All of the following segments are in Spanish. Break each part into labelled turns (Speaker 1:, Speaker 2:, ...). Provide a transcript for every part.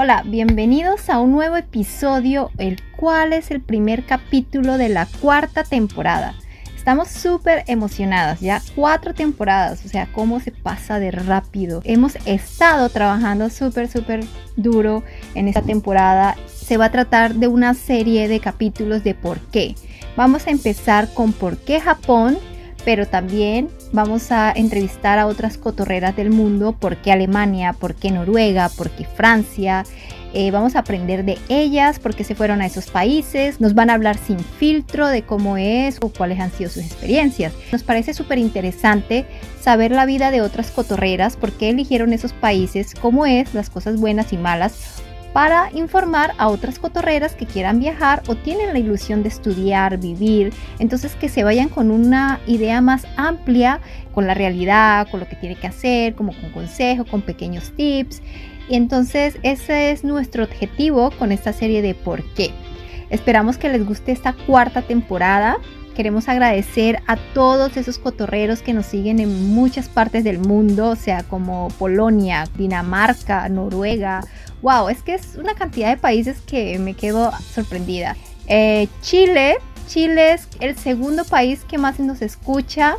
Speaker 1: Hola, bienvenidos a un nuevo episodio, el cual es el primer capítulo de la cuarta temporada. Estamos súper emocionadas, ya cuatro temporadas, o sea, cómo se pasa de rápido. Hemos estado trabajando súper, súper duro en esta temporada. Se va a tratar de una serie de capítulos de por qué. Vamos a empezar con por qué Japón, pero también vamos a entrevistar a otras cotorreras del mundo, por qué Alemania, por qué Noruega, por qué Francia. Eh, vamos a aprender de ellas, por qué se fueron a esos países. Nos van a hablar sin filtro de cómo es o cuáles han sido sus experiencias. Nos parece súper interesante saber la vida de otras cotorreras, por qué eligieron esos países, cómo es, las cosas buenas y malas para informar a otras cotorreras que quieran viajar o tienen la ilusión de estudiar, vivir, entonces que se vayan con una idea más amplia, con la realidad, con lo que tiene que hacer, como con consejo, con pequeños tips. Y entonces ese es nuestro objetivo con esta serie de por qué. Esperamos que les guste esta cuarta temporada. Queremos agradecer a todos esos cotorreros que nos siguen en muchas partes del mundo, o sea, como Polonia, Dinamarca, Noruega, wow, es que es una cantidad de países que me quedo sorprendida. Eh, Chile, Chile es el segundo país que más nos escucha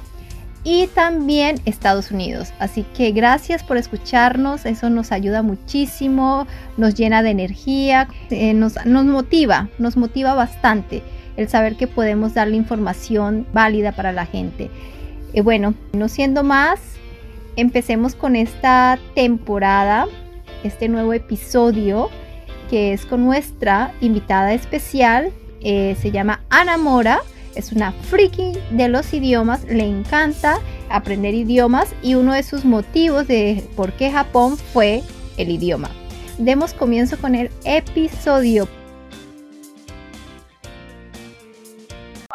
Speaker 1: y también Estados Unidos. Así que gracias por escucharnos, eso nos ayuda muchísimo, nos llena de energía, eh, nos, nos motiva, nos motiva bastante el saber que podemos darle información válida para la gente. Y bueno, no siendo más, empecemos con esta temporada este nuevo episodio que es con nuestra invitada especial. Eh, se llama Ana Mora. Es una friki de los idiomas. Le encanta aprender idiomas y uno de sus motivos de por qué Japón fue el idioma. Demos comienzo con el episodio.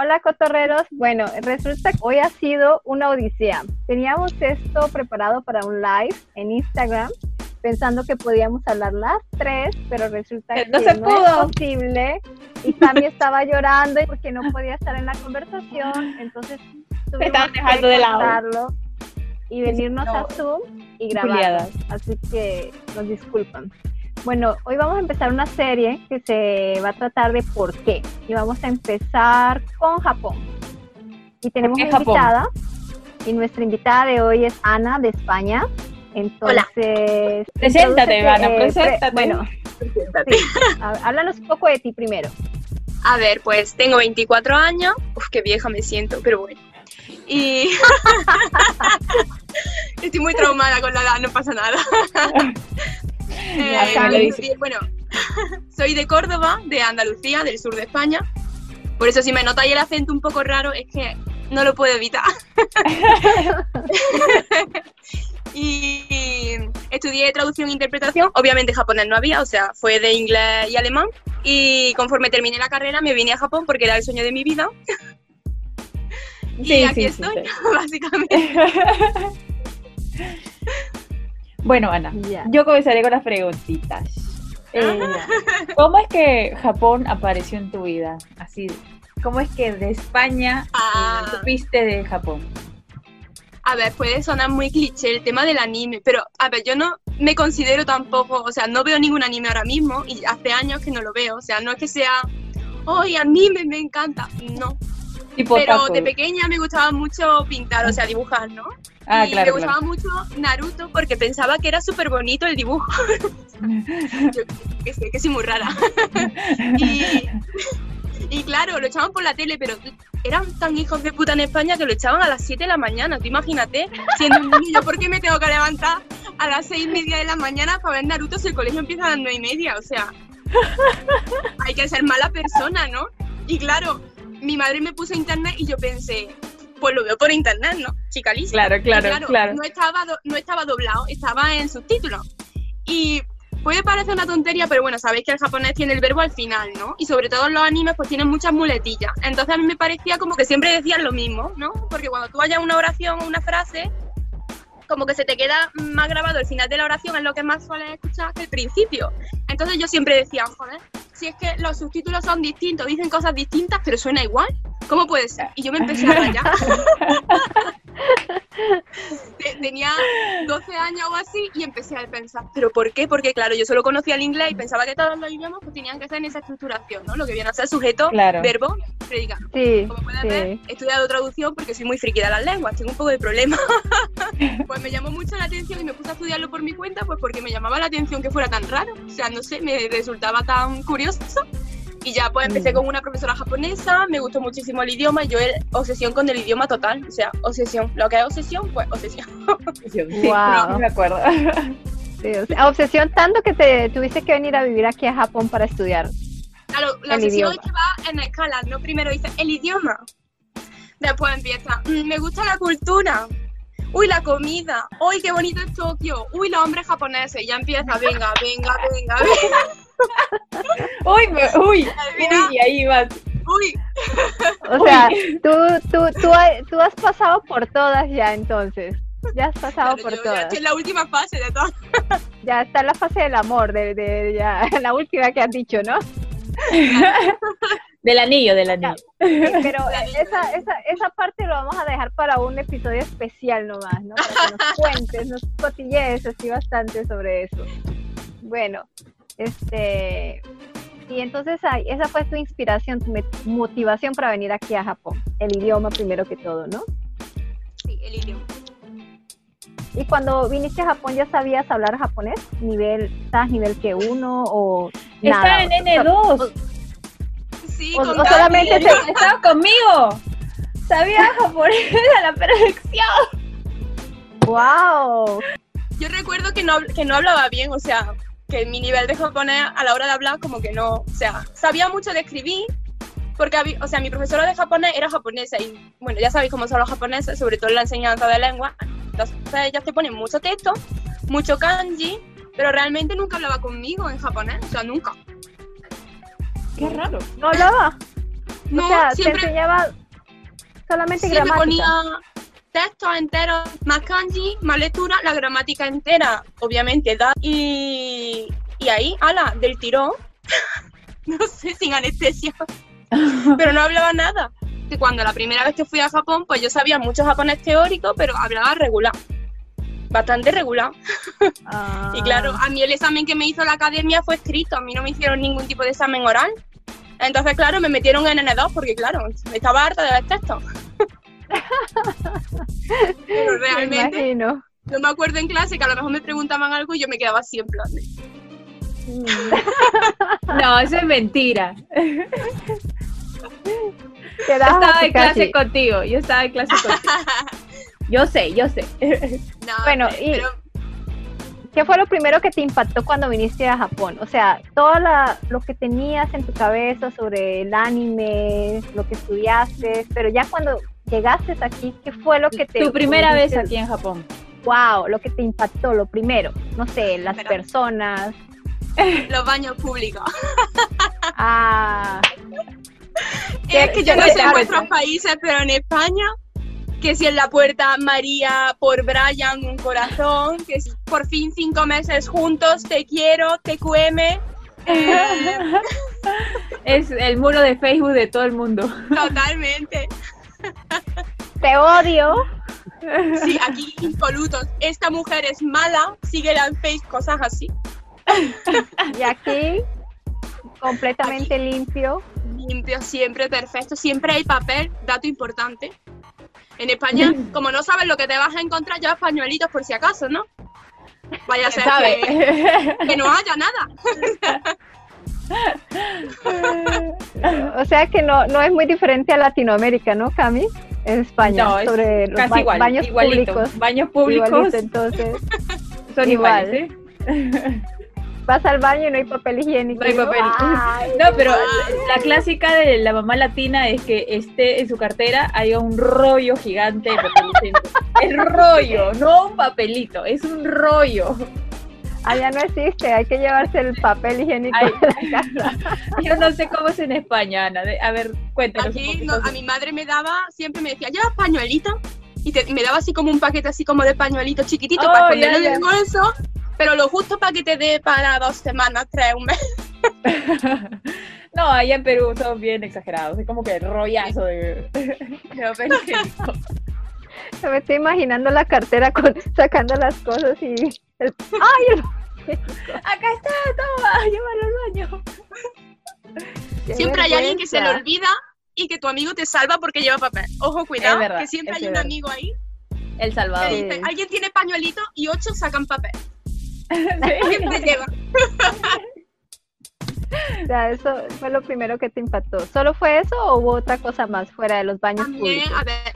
Speaker 1: Hola cotorreros, bueno, resulta que hoy ha sido una odisea. Teníamos esto preparado para un live en Instagram pensando que podíamos hablar las tres, pero resulta que no, pudo. es posible. Y Sammy estaba llorando porque no podía estar en la conversación, entonces tuvimos que de lado. y venirnos a Zoom y grabar. Así que nos disculpan. Bueno, hoy vamos a empezar una serie que se va a tratar de por qué. Y vamos a empezar con Japón. Y tenemos una invitada. Y nuestra invitada de hoy es Ana de España. Entonces.
Speaker 2: Preséntate, Ana, preséntate.
Speaker 1: bueno, háblanos un poco de ti primero.
Speaker 2: A ver, pues tengo 24 años. Uf, qué vieja me siento, pero bueno. Y. Estoy muy traumada con la edad, no pasa nada. eh, bueno, soy de Córdoba, de Andalucía, del sur de España. Por eso, si me notáis el acento un poco raro, es que no lo puedo evitar. y estudié traducción e interpretación. Obviamente japonés no había, o sea, fue de inglés y alemán. Y conforme terminé la carrera me vine a Japón porque era el sueño de mi vida. y aquí estoy, básicamente.
Speaker 3: bueno, Ana, yo comenzaré con las preguntitas. Eh, ¿Cómo es que Japón apareció en tu vida? Así, ¿cómo es que de España ah. supiste de Japón?
Speaker 2: a ver, puede sonar muy cliché el tema del anime, pero a ver, yo no me considero tampoco, o sea, no veo ningún anime ahora mismo y hace años que no lo veo, o sea, no es que sea, ¡ay, anime me encanta! No. Pero de pequeña me gustaba mucho pintar, o sea, dibujar, ¿no? Ah, y me gustaba mucho Naruto porque pensaba que era súper bonito el dibujo. yo que sé, que soy muy rara. y, y claro, lo echaban por la tele, pero eran tan hijos de puta en España que lo echaban a las 7 de la mañana. Tú imagínate, siendo un niño, ¿por qué me tengo que levantar a las 6 y media de la mañana para ver Naruto si el colegio empieza a las 9 y media? O sea, hay que ser mala persona, ¿no? Y claro, mi madre me puso internet y yo pensé, pues lo veo por internet, ¿no? Chica
Speaker 3: Claro, claro, claro,
Speaker 2: No estaba, no estaba doblado, estaba en subtítulos. Y Puede parecer una tontería, pero bueno, sabéis que el japonés tiene el verbo al final, ¿no? Y sobre todo los animes pues tienen muchas muletillas. Entonces a mí me parecía como que siempre decían lo mismo, ¿no? Porque cuando tú vayas una oración o una frase, como que se te queda más grabado el final de la oración, es lo que más sueles escuchar que el principio. Entonces yo siempre decía, joder, si es que los subtítulos son distintos, dicen cosas distintas, pero suena igual, ¿cómo puede ser? Y yo me empecé a rayar. Tenía 12 años o así y empecé a pensar, ¿pero por qué? Porque claro, yo solo conocía el inglés y pensaba que todos los idiomas pues, tenían que estar en esa estructuración, ¿no? Lo que viene a ser sujeto, verbo, predicado. Sí, Como puedes ver, he estudiado traducción porque soy muy friki de las lenguas, tengo un poco de problema. pues me llamó mucho la atención y me puse a estudiarlo por mi cuenta, pues porque me llamaba la atención que fuera tan raro. O sea, no sé, me resultaba tan curioso y ya pues empecé mm. con una profesora japonesa, me gustó muchísimo el idioma, yo era obsesión con el idioma total, o sea, obsesión. Lo que es obsesión, pues obsesión.
Speaker 3: Sí, wow. me acuerdo.
Speaker 4: Sí, obsesión tanto que te tuviste que venir a vivir aquí a Japón para estudiar.
Speaker 2: Claro, la obsesión es que va en escala, ¿no? Primero dice el idioma, después empieza, mm, me gusta la cultura, uy, la comida, uy, qué bonito es Tokio, uy, los hombres japoneses, ya empieza, venga, venga, venga, venga
Speaker 3: uy, uy, uy, ahí vas.
Speaker 2: Uy.
Speaker 4: O sea, tú, tú, tú, tú, has pasado por todas ya entonces. Ya has pasado por todas. Ya
Speaker 2: estoy en la última fase de todas.
Speaker 4: Ya está en la fase del amor, de, de ya, la última que has dicho, ¿no?
Speaker 3: Del anillo, del anillo.
Speaker 4: pero esa, esa, esa parte lo vamos a dejar para un episodio especial nomás, ¿no? Para que nos cuentes, nos cotillees así bastante sobre eso. Bueno, este, y entonces esa fue tu inspiración, tu motivación para venir aquí a Japón. El idioma primero que todo, ¿no?
Speaker 2: Sí, el idioma.
Speaker 4: ¿Y cuando viniste a Japón ya sabías hablar japonés? ¿Nivel, estás nivel que uno o
Speaker 3: nada? Está en N2.
Speaker 2: sí,
Speaker 3: o, solamente estaba conmigo. Sabía japonés a la perfección.
Speaker 4: ¡Wow!
Speaker 2: Yo recuerdo que no, que no hablaba bien, o sea, que mi nivel de japonés a la hora de hablar como que no, o sea, sabía mucho de escribir, porque, había, o sea, mi profesora de japonés era japonesa y, bueno, ya sabéis cómo son los japoneses, sobre todo en la enseñanza de lengua, entonces ellas te ponen mucho texto, mucho kanji, pero realmente nunca hablaba conmigo en japonés, o sea, nunca.
Speaker 3: Qué raro.
Speaker 4: ¿No hablaba? No, o sea, siempre, te enseñaba solamente gramática. ponía
Speaker 2: texto entero, más kanji, más lectura, la gramática entera, obviamente, da. Y, y ahí, ala, del tirón, no sé, sin anestesia, pero no hablaba nada. Que cuando la primera vez que fui a Japón, pues yo sabía mucho japonés teórico, pero hablaba regular. Bastante regular. Y claro, a mí el examen que me hizo la academia fue escrito, a mí no me hicieron ningún tipo de examen oral. Entonces, claro, me metieron en N2 porque, claro, estaba harta de ver textos. Pero realmente no me acuerdo en clase que a lo mejor me preguntaban algo y yo me quedaba así en plan
Speaker 3: No, eso es mentira. Yo estaba en clase contigo, yo estaba en clase contigo. Yo sé, yo sé.
Speaker 4: bueno, y ¿qué fue lo primero que te impactó cuando viniste a Japón? O sea, todo lo que tenías en tu cabeza sobre el anime, lo que estudiaste, pero ya cuando llegaste aquí, ¿qué fue lo que te...
Speaker 3: Tu primera vez aquí en Japón.
Speaker 4: Wow, lo que te impactó, lo primero. No sé, las personas.
Speaker 2: Los baños públicos.
Speaker 4: Ah.
Speaker 2: Es que yo no sé en vuestros países, pero en España, que si en la puerta María por Brian un corazón, que si por fin cinco meses juntos, te quiero, te cueme.
Speaker 3: Eh. es el muro de Facebook de todo el mundo.
Speaker 2: Totalmente.
Speaker 4: Te odio.
Speaker 2: Sí, aquí impolutos. Esta mujer es mala, sigue en Facebook, cosas así.
Speaker 4: Y aquí, completamente limpio.
Speaker 2: Limpio, siempre perfecto. Siempre hay papel, dato importante. En España, como no sabes lo que te vas a encontrar, llevas pañuelitos por si acaso, ¿no? Vaya a ser que, que no haya nada.
Speaker 4: o sea que no, no es muy diferente a Latinoamérica, ¿no, Cami? En España,
Speaker 3: no, sobre los baños públicos. Baños públicos.
Speaker 4: entonces.
Speaker 3: Son iguales,
Speaker 4: Vas al baño y no hay papel higiénico.
Speaker 3: No hay papel. no, pero la clásica de la mamá latina es que esté en su cartera haya un rollo gigante de papel higiénico. El rollo, no un papelito, es un rollo.
Speaker 4: Allá no existe, hay que llevarse el papel higiénico de la casa.
Speaker 3: Yo no sé cómo es en España, Ana. A ver, cuéntanos.
Speaker 2: Aquí a mi madre me daba, siempre me decía, lleva pañuelito. Y, me daba así como un paquete así como de pañuelito chiquitito para oh, ponerlo en el bolso, pero lo justo para que te dé para dos semanas, tres, un mes.
Speaker 3: no, allá en Perú son bien exagerados, es como que rollazo de,
Speaker 4: me estoy imaginando la cartera con, sacando las cosas y... ¡Ay!
Speaker 3: Acá está, toma, llévalo al baño.
Speaker 2: Siempre hay alguien que se le olvida y que tu amigo te salva porque lleva papel. Ojo, cuidado, que siempre hay un amigo ahí.
Speaker 3: El salvador.
Speaker 2: alguien tiene pañuelito y ocho sacan papel. Siempre lleva.
Speaker 4: Ya, eso fue lo primero que te impactó. ¿Solo fue eso o hubo otra cosa más fuera de los baños públicos? A ver,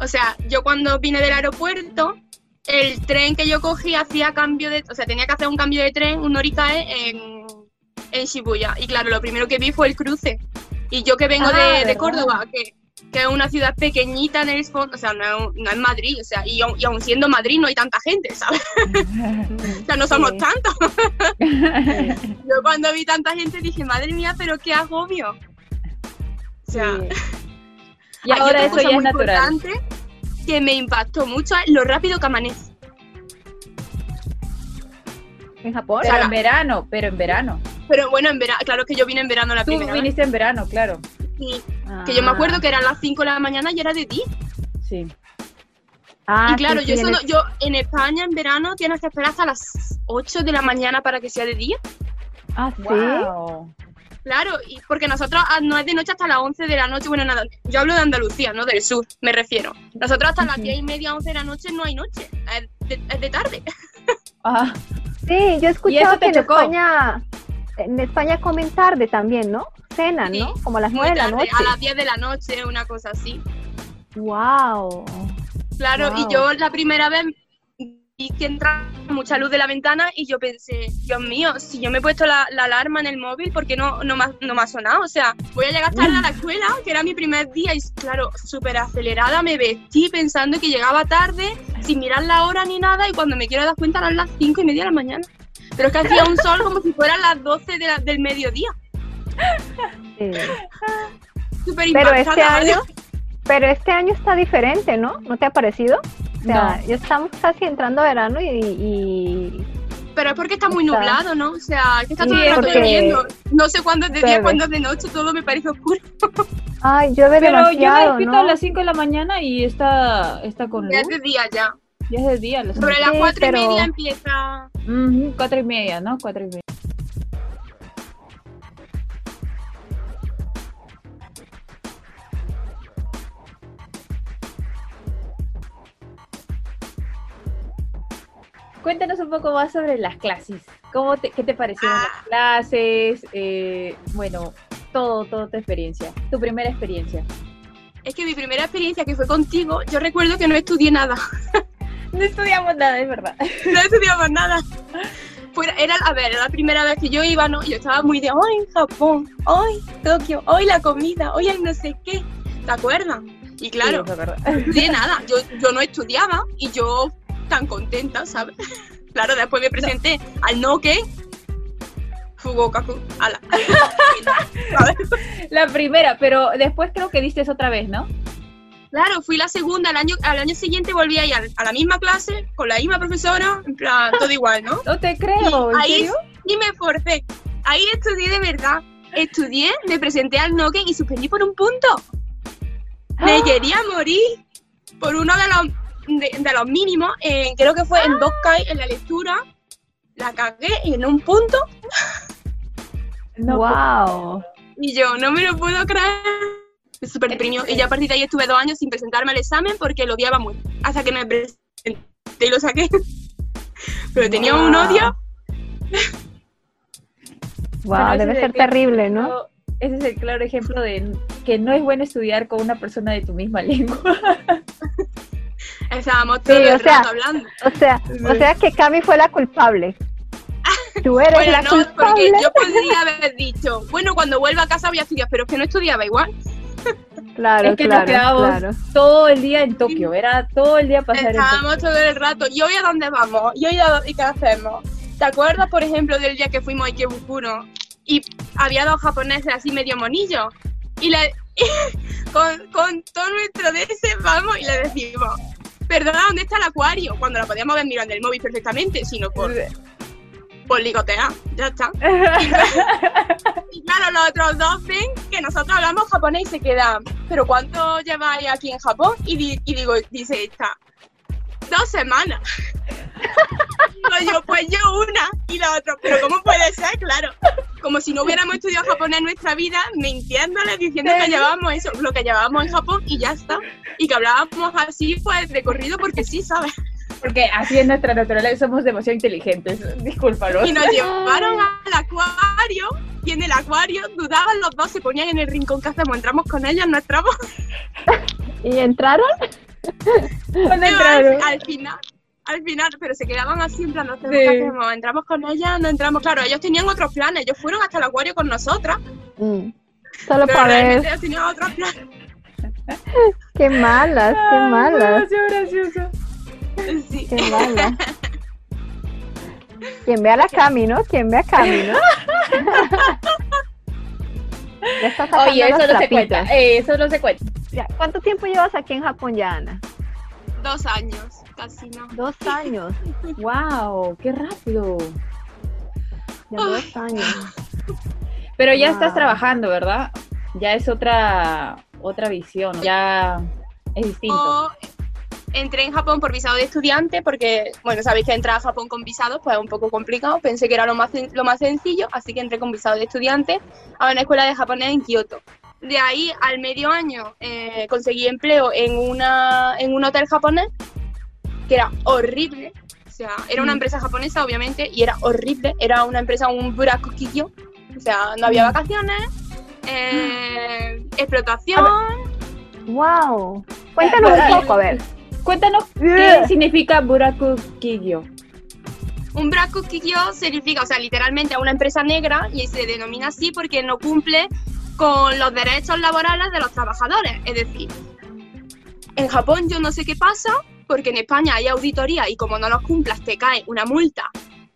Speaker 2: o sea, yo cuando vine del aeropuerto, el tren que yo cogí hacía cambio de, o sea, tenía que hacer un cambio de tren, un Norikae en, en Shibuya. Y claro, lo primero que vi fue el cruce. Y yo que vengo de, ah, Córdoba, que, es una ciudad pequeñita en el fondo, o sea, no, es Madrid, o sea, y, y, aun siendo Madrid no hay tanta gente, ¿sabes? o sea, no somos tantos. yo cuando vi tanta gente dije, madre mía, pero qué agobio. O sea,
Speaker 3: y ahora eso ya es natural.
Speaker 2: Que me impactó mucho lo rápido que amanece.
Speaker 3: En Japón. Pero en verano, pero en verano.
Speaker 2: Pero bueno, en verano, claro que yo vine en verano la
Speaker 3: Tú
Speaker 2: primera.
Speaker 3: Tú viniste en verano, claro.
Speaker 2: Sí. Que yo me acuerdo que eran las 5 de la mañana y era de ti.
Speaker 3: Sí.
Speaker 2: Ah, y claro, yo, solo, yo en España en verano tienes que esperar hasta las 8 de la mañana para que sea de día.
Speaker 4: Ah, sí.
Speaker 2: Claro, y porque nosotros ah, no es de noche hasta las 11 de la noche, bueno, nada, yo hablo de Andalucía, no del sur, me refiero. Nosotros hasta las 10 y media, 11 de la noche no hay noche, es de, tarde.
Speaker 4: Ah. Sí, yo he escuchado que en España, en España comen tarde también, ¿no? Cenan, ¿no? Como a las 9 de la noche.
Speaker 2: A las 10 de la noche, una cosa así.
Speaker 4: Wow.
Speaker 2: Claro, y yo la primera vez que entra mucha luz de la ventana y yo pensé, Dios mío, si yo me he puesto la, alarma en el móvil, ¿por qué no, no, me ha, no me ha sonado? O sea, voy a llegar tarde a la escuela, que era mi primer día, y claro, súper acelerada, me vestí pensando que llegaba tarde, sin mirar la hora ni nada, y cuando me quiero dar cuenta eran las cinco y media de la mañana. Pero es que hacía un sol como si fueran las 12 del mediodía.
Speaker 4: Súper Pero este año, pero este año está diferente, ¿no? ¿No te ha parecido? O sea, ya estamos casi entrando a verano y,
Speaker 2: Pero es porque está muy nublado, ¿no? O sea, está todo el rato lloviendo. No sé cuándo es de día, cuándo es de noche, todo me parece oscuro.
Speaker 4: Ay, llueve Pero demasiado, yo me despierto
Speaker 3: a las 5 de la mañana y está, está con luz.
Speaker 2: Ya es de día ya.
Speaker 3: Ya es de día.
Speaker 2: Sobre las 4 y media empieza...
Speaker 3: 4 y media, ¿no? 4 y media. Cuéntanos un poco más sobre las clases. ¿Cómo te, ¿Qué te parecieron las ah. clases? Eh, bueno, todo, toda tu experiencia. Tu primera experiencia.
Speaker 2: Es que mi primera experiencia que fue contigo, yo recuerdo que no estudié nada.
Speaker 3: no estudiamos nada, es verdad.
Speaker 2: no estudiamos nada. era, a ver, era la primera vez que yo iba, ¿no? Yo estaba muy de, hoy Japón, hoy Tokio, hoy la comida, hoy el no sé qué. ¿Te acuerdas? Y claro, no estudié nada. Yo, yo no estudiaba y yo tan contenta, ¿sabes? Claro, después me presenté al Noke Fugokaku. A la,
Speaker 3: primera, pero después creo que diste otra vez, ¿no?
Speaker 2: Claro, fui la segunda, al año, al año siguiente volví a ir a, la misma clase, con la misma profesora, en plan, todo igual, ¿no?
Speaker 3: No te creo,
Speaker 2: y ahí y me forcé. Ahí estudié de verdad. Estudié, me presenté al Noken y suspendí por un punto. Me ¡Ah! quería morir por uno de los de, los mínimos, eh, creo que fue en dos Kai en la lectura, la cagué y en un punto.
Speaker 4: wow.
Speaker 2: Y yo no me lo puedo creer. Me súper deprimió. Y ya a partir de ahí estuve dos años sin presentarme al examen porque lo odiaba mucho. Hasta que me presenté y lo saqué. Pero tenía un odio.
Speaker 4: Wow, debe ser terrible, ¿no?
Speaker 3: Ese es el claro ejemplo de que no es bueno estudiar con una persona de tu misma lengua.
Speaker 2: Estábamos todo el rato hablando.
Speaker 4: O sea, o sea que Cami fue la culpable. Tú eres
Speaker 2: bueno,
Speaker 4: la
Speaker 2: no,
Speaker 4: culpable.
Speaker 2: porque yo podría haber dicho, bueno, cuando vuelva a casa voy a estudiar, pero es que no estudiaba igual.
Speaker 4: Claro,
Speaker 3: es que
Speaker 4: claro,
Speaker 3: nos quedábamos todo el día en Tokio, era todo el día pasar
Speaker 2: Estábamos todo el rato, ¿y hoy a dónde vamos? ¿Y hoy a dónde, y qué hacemos? ¿Te acuerdas, por ejemplo, del día que fuimos a Ikebukuro y había dos japoneses así medio monillos? Y, le, con, con todo nuestro ese vamos y le decimos, perdona, ¿dónde está el acuario? Cuando la podíamos ver mirando el móvil perfectamente, sino por... Pues ligotea, ya está. y claro, los otros dos ven que nosotros hablamos japonés y se quedan, ¿pero cuánto lleváis aquí en Japón? Y, y digo, dice esta, dos semanas. Yo, pues yo una y la otra, pero ¿cómo puede ser? Claro, como si no hubiéramos estudiado japonés en nuestra vida, mintiéndole, diciendo que llevábamos eso, lo que llevábamos en Japón y ya está. Y que hablábamos así, pues, recorrido porque sí, ¿sabes?
Speaker 3: Porque así es nuestra naturaleza, somos demasiado inteligentes, discúlpalo.
Speaker 2: Y nos llevaron al acuario y en el acuario dudaban los dos, se ponían en el rincón que hacemos, entramos con ellos, no entramos.
Speaker 4: ¿Y entraron?
Speaker 2: entraron? Al, final, al final, pero se quedaban así en plan, no hacemos, entramos con ellas, no entramos, claro, ellos tenían otros planes, ellos fueron hasta el acuario con nosotras. Mm.
Speaker 4: Solo para ver. Ellos
Speaker 2: tenían otros planes.
Speaker 4: qué malas, qué malas.
Speaker 3: gracioso.
Speaker 2: Sí.
Speaker 4: Qué mala. Quien vea la camino, quien vea camino.
Speaker 3: Oye, eso no se cuenta, eso no se cuenta.
Speaker 4: ¿Cuánto tiempo llevas aquí en Japón ya, Ana?
Speaker 2: Dos años, casi no.
Speaker 4: Dos años.
Speaker 3: wow, qué rápido.
Speaker 4: Ya dos años.
Speaker 3: Pero ya estás trabajando, ¿verdad? Ya es otra otra visión, ya es distinto.
Speaker 2: Entré en Japón por visado de estudiante porque, bueno, sabéis que entrar a Japón con visados pues es un poco complicado. Pensé que era lo más, lo más sencillo, así que entré con visado de estudiante a una escuela de japonés en Kioto. De ahí al medio año eh, conseguí empleo en, una, en un hotel japonés que era horrible. O sea, era una mm. empresa japonesa, obviamente, y era horrible. Era una empresa, un burakukillo. O sea, no había mm. vacaciones, eh, explotación.
Speaker 4: ¡Wow! Cuéntanos un poco, a ver.
Speaker 3: Cuéntanos qué significa Buraku Kigyo.
Speaker 2: Un Kigyo significa, o sea, literalmente a una empresa negra y se denomina así porque no cumple con los derechos laborales de los trabajadores. Es decir, en Japón yo no sé qué pasa porque en España hay auditoría y como no los cumplas te cae una multa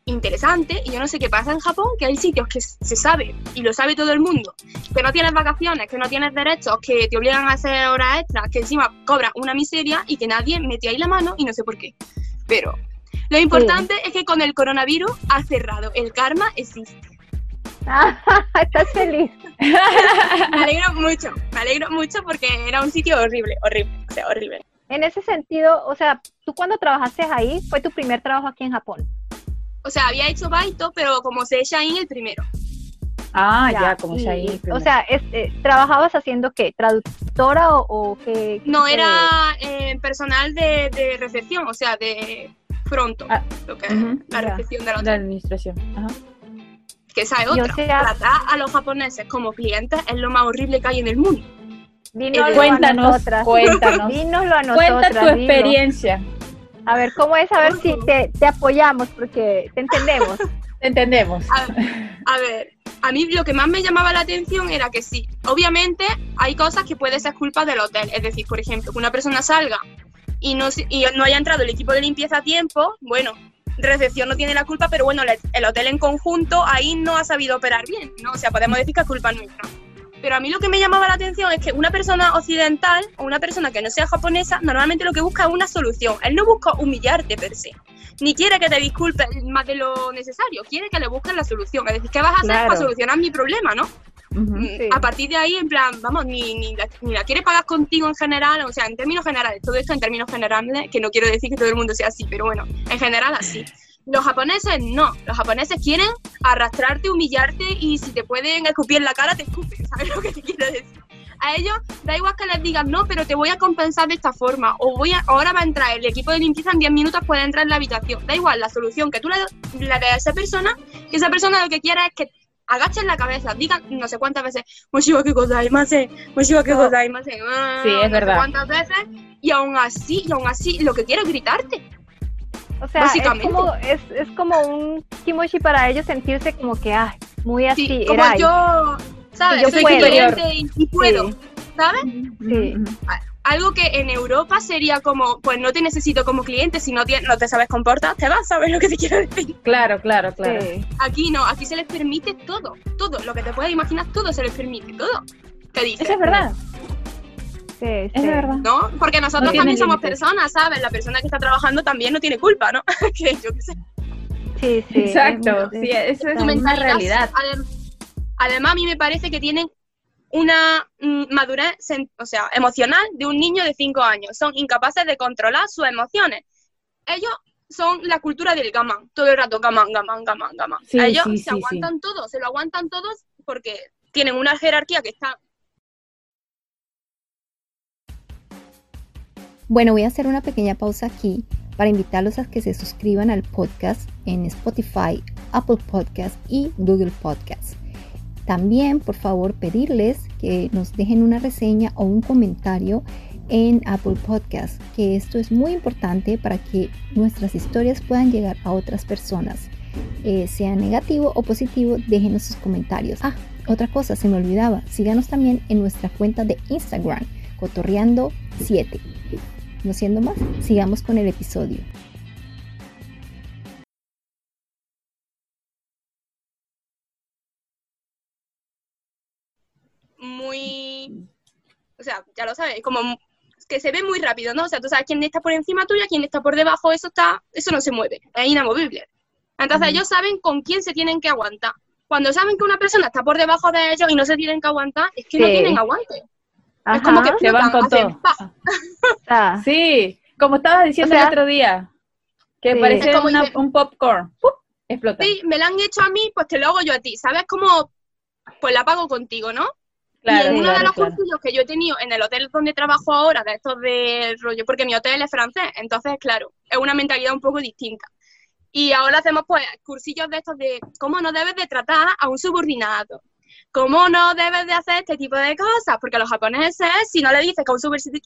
Speaker 2: interesante y yo no sé qué pasa en Japón, que hay sitios que se sabe y lo sabe todo el mundo, que no tienes vacaciones, que no tienes derechos, que te obligan a hacer horas extras, que encima cobran una miseria y que nadie mete ahí la mano y no sé por qué. Pero lo importante es que con el coronavirus ha cerrado, el karma existe.
Speaker 4: estás feliz.
Speaker 2: Me alegro mucho, me alegro mucho porque era un sitio horrible, horrible, o sea, horrible.
Speaker 4: En ese sentido, o sea, tú cuando trabajaste ahí, fue tu primer trabajo aquí en Japón.
Speaker 2: O sea, había hecho Baito, pero como se en el primero.
Speaker 3: Ah, ya, como Shain.
Speaker 4: O sea, eh, ¿trabajabas haciendo qué? ¿Traductora o, qué?
Speaker 2: No, era eh, personal de, recepción, o sea, de pronto, ah, lo que la recepción de la,
Speaker 3: la administración. Ajá.
Speaker 2: Que esa es otra. Tratar a los japoneses como clientes es lo más horrible que hay en el mundo.
Speaker 3: cuéntanos, cuéntanos.
Speaker 4: Dínoslo a nosotras.
Speaker 3: Cuenta tu experiencia.
Speaker 4: A ver, ¿cómo es? A ver si te, apoyamos, porque te entendemos.
Speaker 3: Te entendemos.
Speaker 2: A, ver, a mí lo que más me llamaba la atención era que sí, obviamente hay cosas que puede ser culpa del hotel. Es decir, por ejemplo, que una persona salga y no, y no haya entrado el equipo de limpieza a tiempo, bueno, recepción no tiene la culpa, pero bueno, el hotel en conjunto ahí no ha sabido operar bien, ¿no? O sea, podemos decir que es culpa nuestra. Pero a mí lo que me llamaba la atención es que una persona occidental o una persona que no sea japonesa normalmente lo que busca es una solución. Él no busca humillarte per se, ni quiere que te disculpes más de lo necesario, quiere que le busques la solución. Es decir, ¿qué vas a hacer para solucionar mi problema, no? Mm, a partir de ahí, en plan, vamos, ni, ni, la, ni la quiere pagar contigo en general, o sea, en términos generales, todo esto en términos generales, que no quiero decir que todo el mundo sea así, pero bueno, en general así. Los japoneses no, los japoneses quieren arrastrarte, humillarte y si te pueden escupir en la cara, te escupen, ¿sabes lo que te quiero decir? A ellos da igual que les digan, no, pero te voy a compensar de esta forma, o voy a, ahora va a entrar el equipo de limpieza en 10 minutos, puede entrar en la habitación. Da igual, la solución que tú le, le des a esa persona, que esa persona lo que quiera es que agachen la cabeza, digan no sé cuántas veces, Moshiwa que gozaimasen, Moshiwa que gozaimasen,
Speaker 3: ah, sí, es verdad.
Speaker 2: cuántas veces, y aún así, y aún así, lo que quiere es gritarte.
Speaker 4: O sea, es como, es, es como un kimochi para ellos sentirse como que, ah, muy así.
Speaker 2: Sí, como yo, ¿sabes? Yo soy superior y, puedo, ¿sabes?
Speaker 4: Sí.
Speaker 2: Algo que en Europa sería como, pues no te necesito como cliente, si no te, no te sabes comportar, te vas, ¿sabes lo que te quiero decir?
Speaker 3: Claro, claro, claro.
Speaker 2: Aquí no, aquí se les permite todo, todo, lo que te puedas imaginar, todo se les permite, todo. ¿Qué dices?
Speaker 3: Eso es verdad.
Speaker 4: Sí, es
Speaker 3: verdad.
Speaker 2: ¿No? Porque nosotros también somos personas, ¿sabes? La persona que está trabajando también no tiene culpa, ¿no? que yo qué sé.
Speaker 4: Sí, sí.
Speaker 3: Exacto, sí, eso es una realidad.
Speaker 2: Además, a mí me parece que tienen una mm, madurez o sea, emocional de un niño de 5 años. Son incapaces de controlar sus emociones. Ellos son la cultura del gamán, todo el rato gamán, gamán, gamán, gamán. Ellos se aguantan todo, se lo aguantan todos porque tienen una jerarquía que está...
Speaker 1: Bueno, voy a hacer una pequeña pausa aquí para invitarlos a que se suscriban al podcast en Spotify, Apple Podcast y Google Podcast. También, por favor, pedirles que nos dejen una reseña o un comentario en Apple Podcast, que esto es muy importante para que nuestras historias puedan llegar a otras personas. Eh, sea negativo o positivo, déjenos sus comentarios. Ah, otra cosa, se me olvidaba, síganos también en nuestra cuenta de Instagram, cotorreando7. No siendo más, sigamos con el episodio.
Speaker 2: Sea, ya lo sabes, como que se ve muy rápido, ¿no? O sea, tú sabes quién está por encima tuya, quién está por debajo, eso está, eso no se mueve, es inamovible. Entonces ellos saben con quién se tienen que aguantar. Cuando saben que una persona está por debajo de ellos y no se tienen que aguantar, es que no tienen aguante. es como que
Speaker 3: se van con todo. Ah. Sí, como estabas diciendo el otro día, que parece un popcorn. Explota.
Speaker 2: Sí, me la han hecho a mí, pues te lo hago yo a ti. ¿Sabes cómo? Pues la pago contigo, ¿no? Y en uno de los cursillos que yo he tenido en el hotel donde trabajo ahora, de estos de rollo, porque mi hotel es francés, entonces, claro, es una mentalidad un poco distinta. Y ahora hacemos pues cursillos de estos de cómo no debes de tratar a un subordinado, cómo no debes de hacer este tipo de cosas, porque a los japoneses, si no le dices que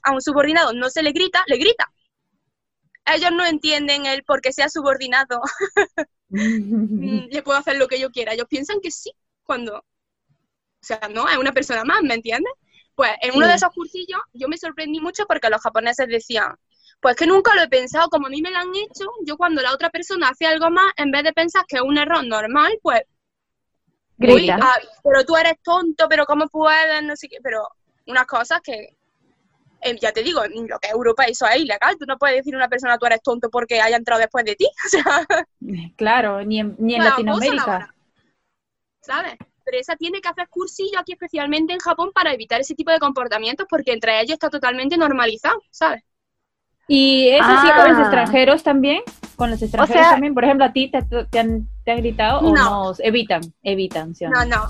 Speaker 2: a un, subordinado no se le grita, le grita. Ellos no entienden el por qué sea subordinado. Mm, le puedo hacer lo que yo quiera. Ellos piensan que sí, cuando, o sea, no, es una persona más, ¿me entiendes? Pues en uno de esos cursillos yo me sorprendí mucho porque los japoneses decían, pues que nunca lo he pensado, como a mí me lo han hecho, yo cuando la otra persona hace algo más, en vez de pensar que es un error normal, pues... Grita. Pero tú eres tonto, pero ¿cómo puedes? No sé qué, pero unas cosas que, eh, ya te digo, lo que es Europa eso es ilegal, tú no puedes decir a una persona tú eres tonto porque haya entrado después de ti,
Speaker 3: Claro, ni en, ni en Latinoamérica.
Speaker 2: ¿Sabes? Pero esa tiene que hacer cursillo aquí especialmente en Japón para evitar ese tipo de comportamientos porque entre ellos está totalmente normalizado, ¿sabes?
Speaker 3: ¿Y es así con los ah. extranjeros también? ¿Con los extranjeros también? Por ejemplo, ¿a ti te, han, gritado o nos evitan? Evitan,
Speaker 2: No, no.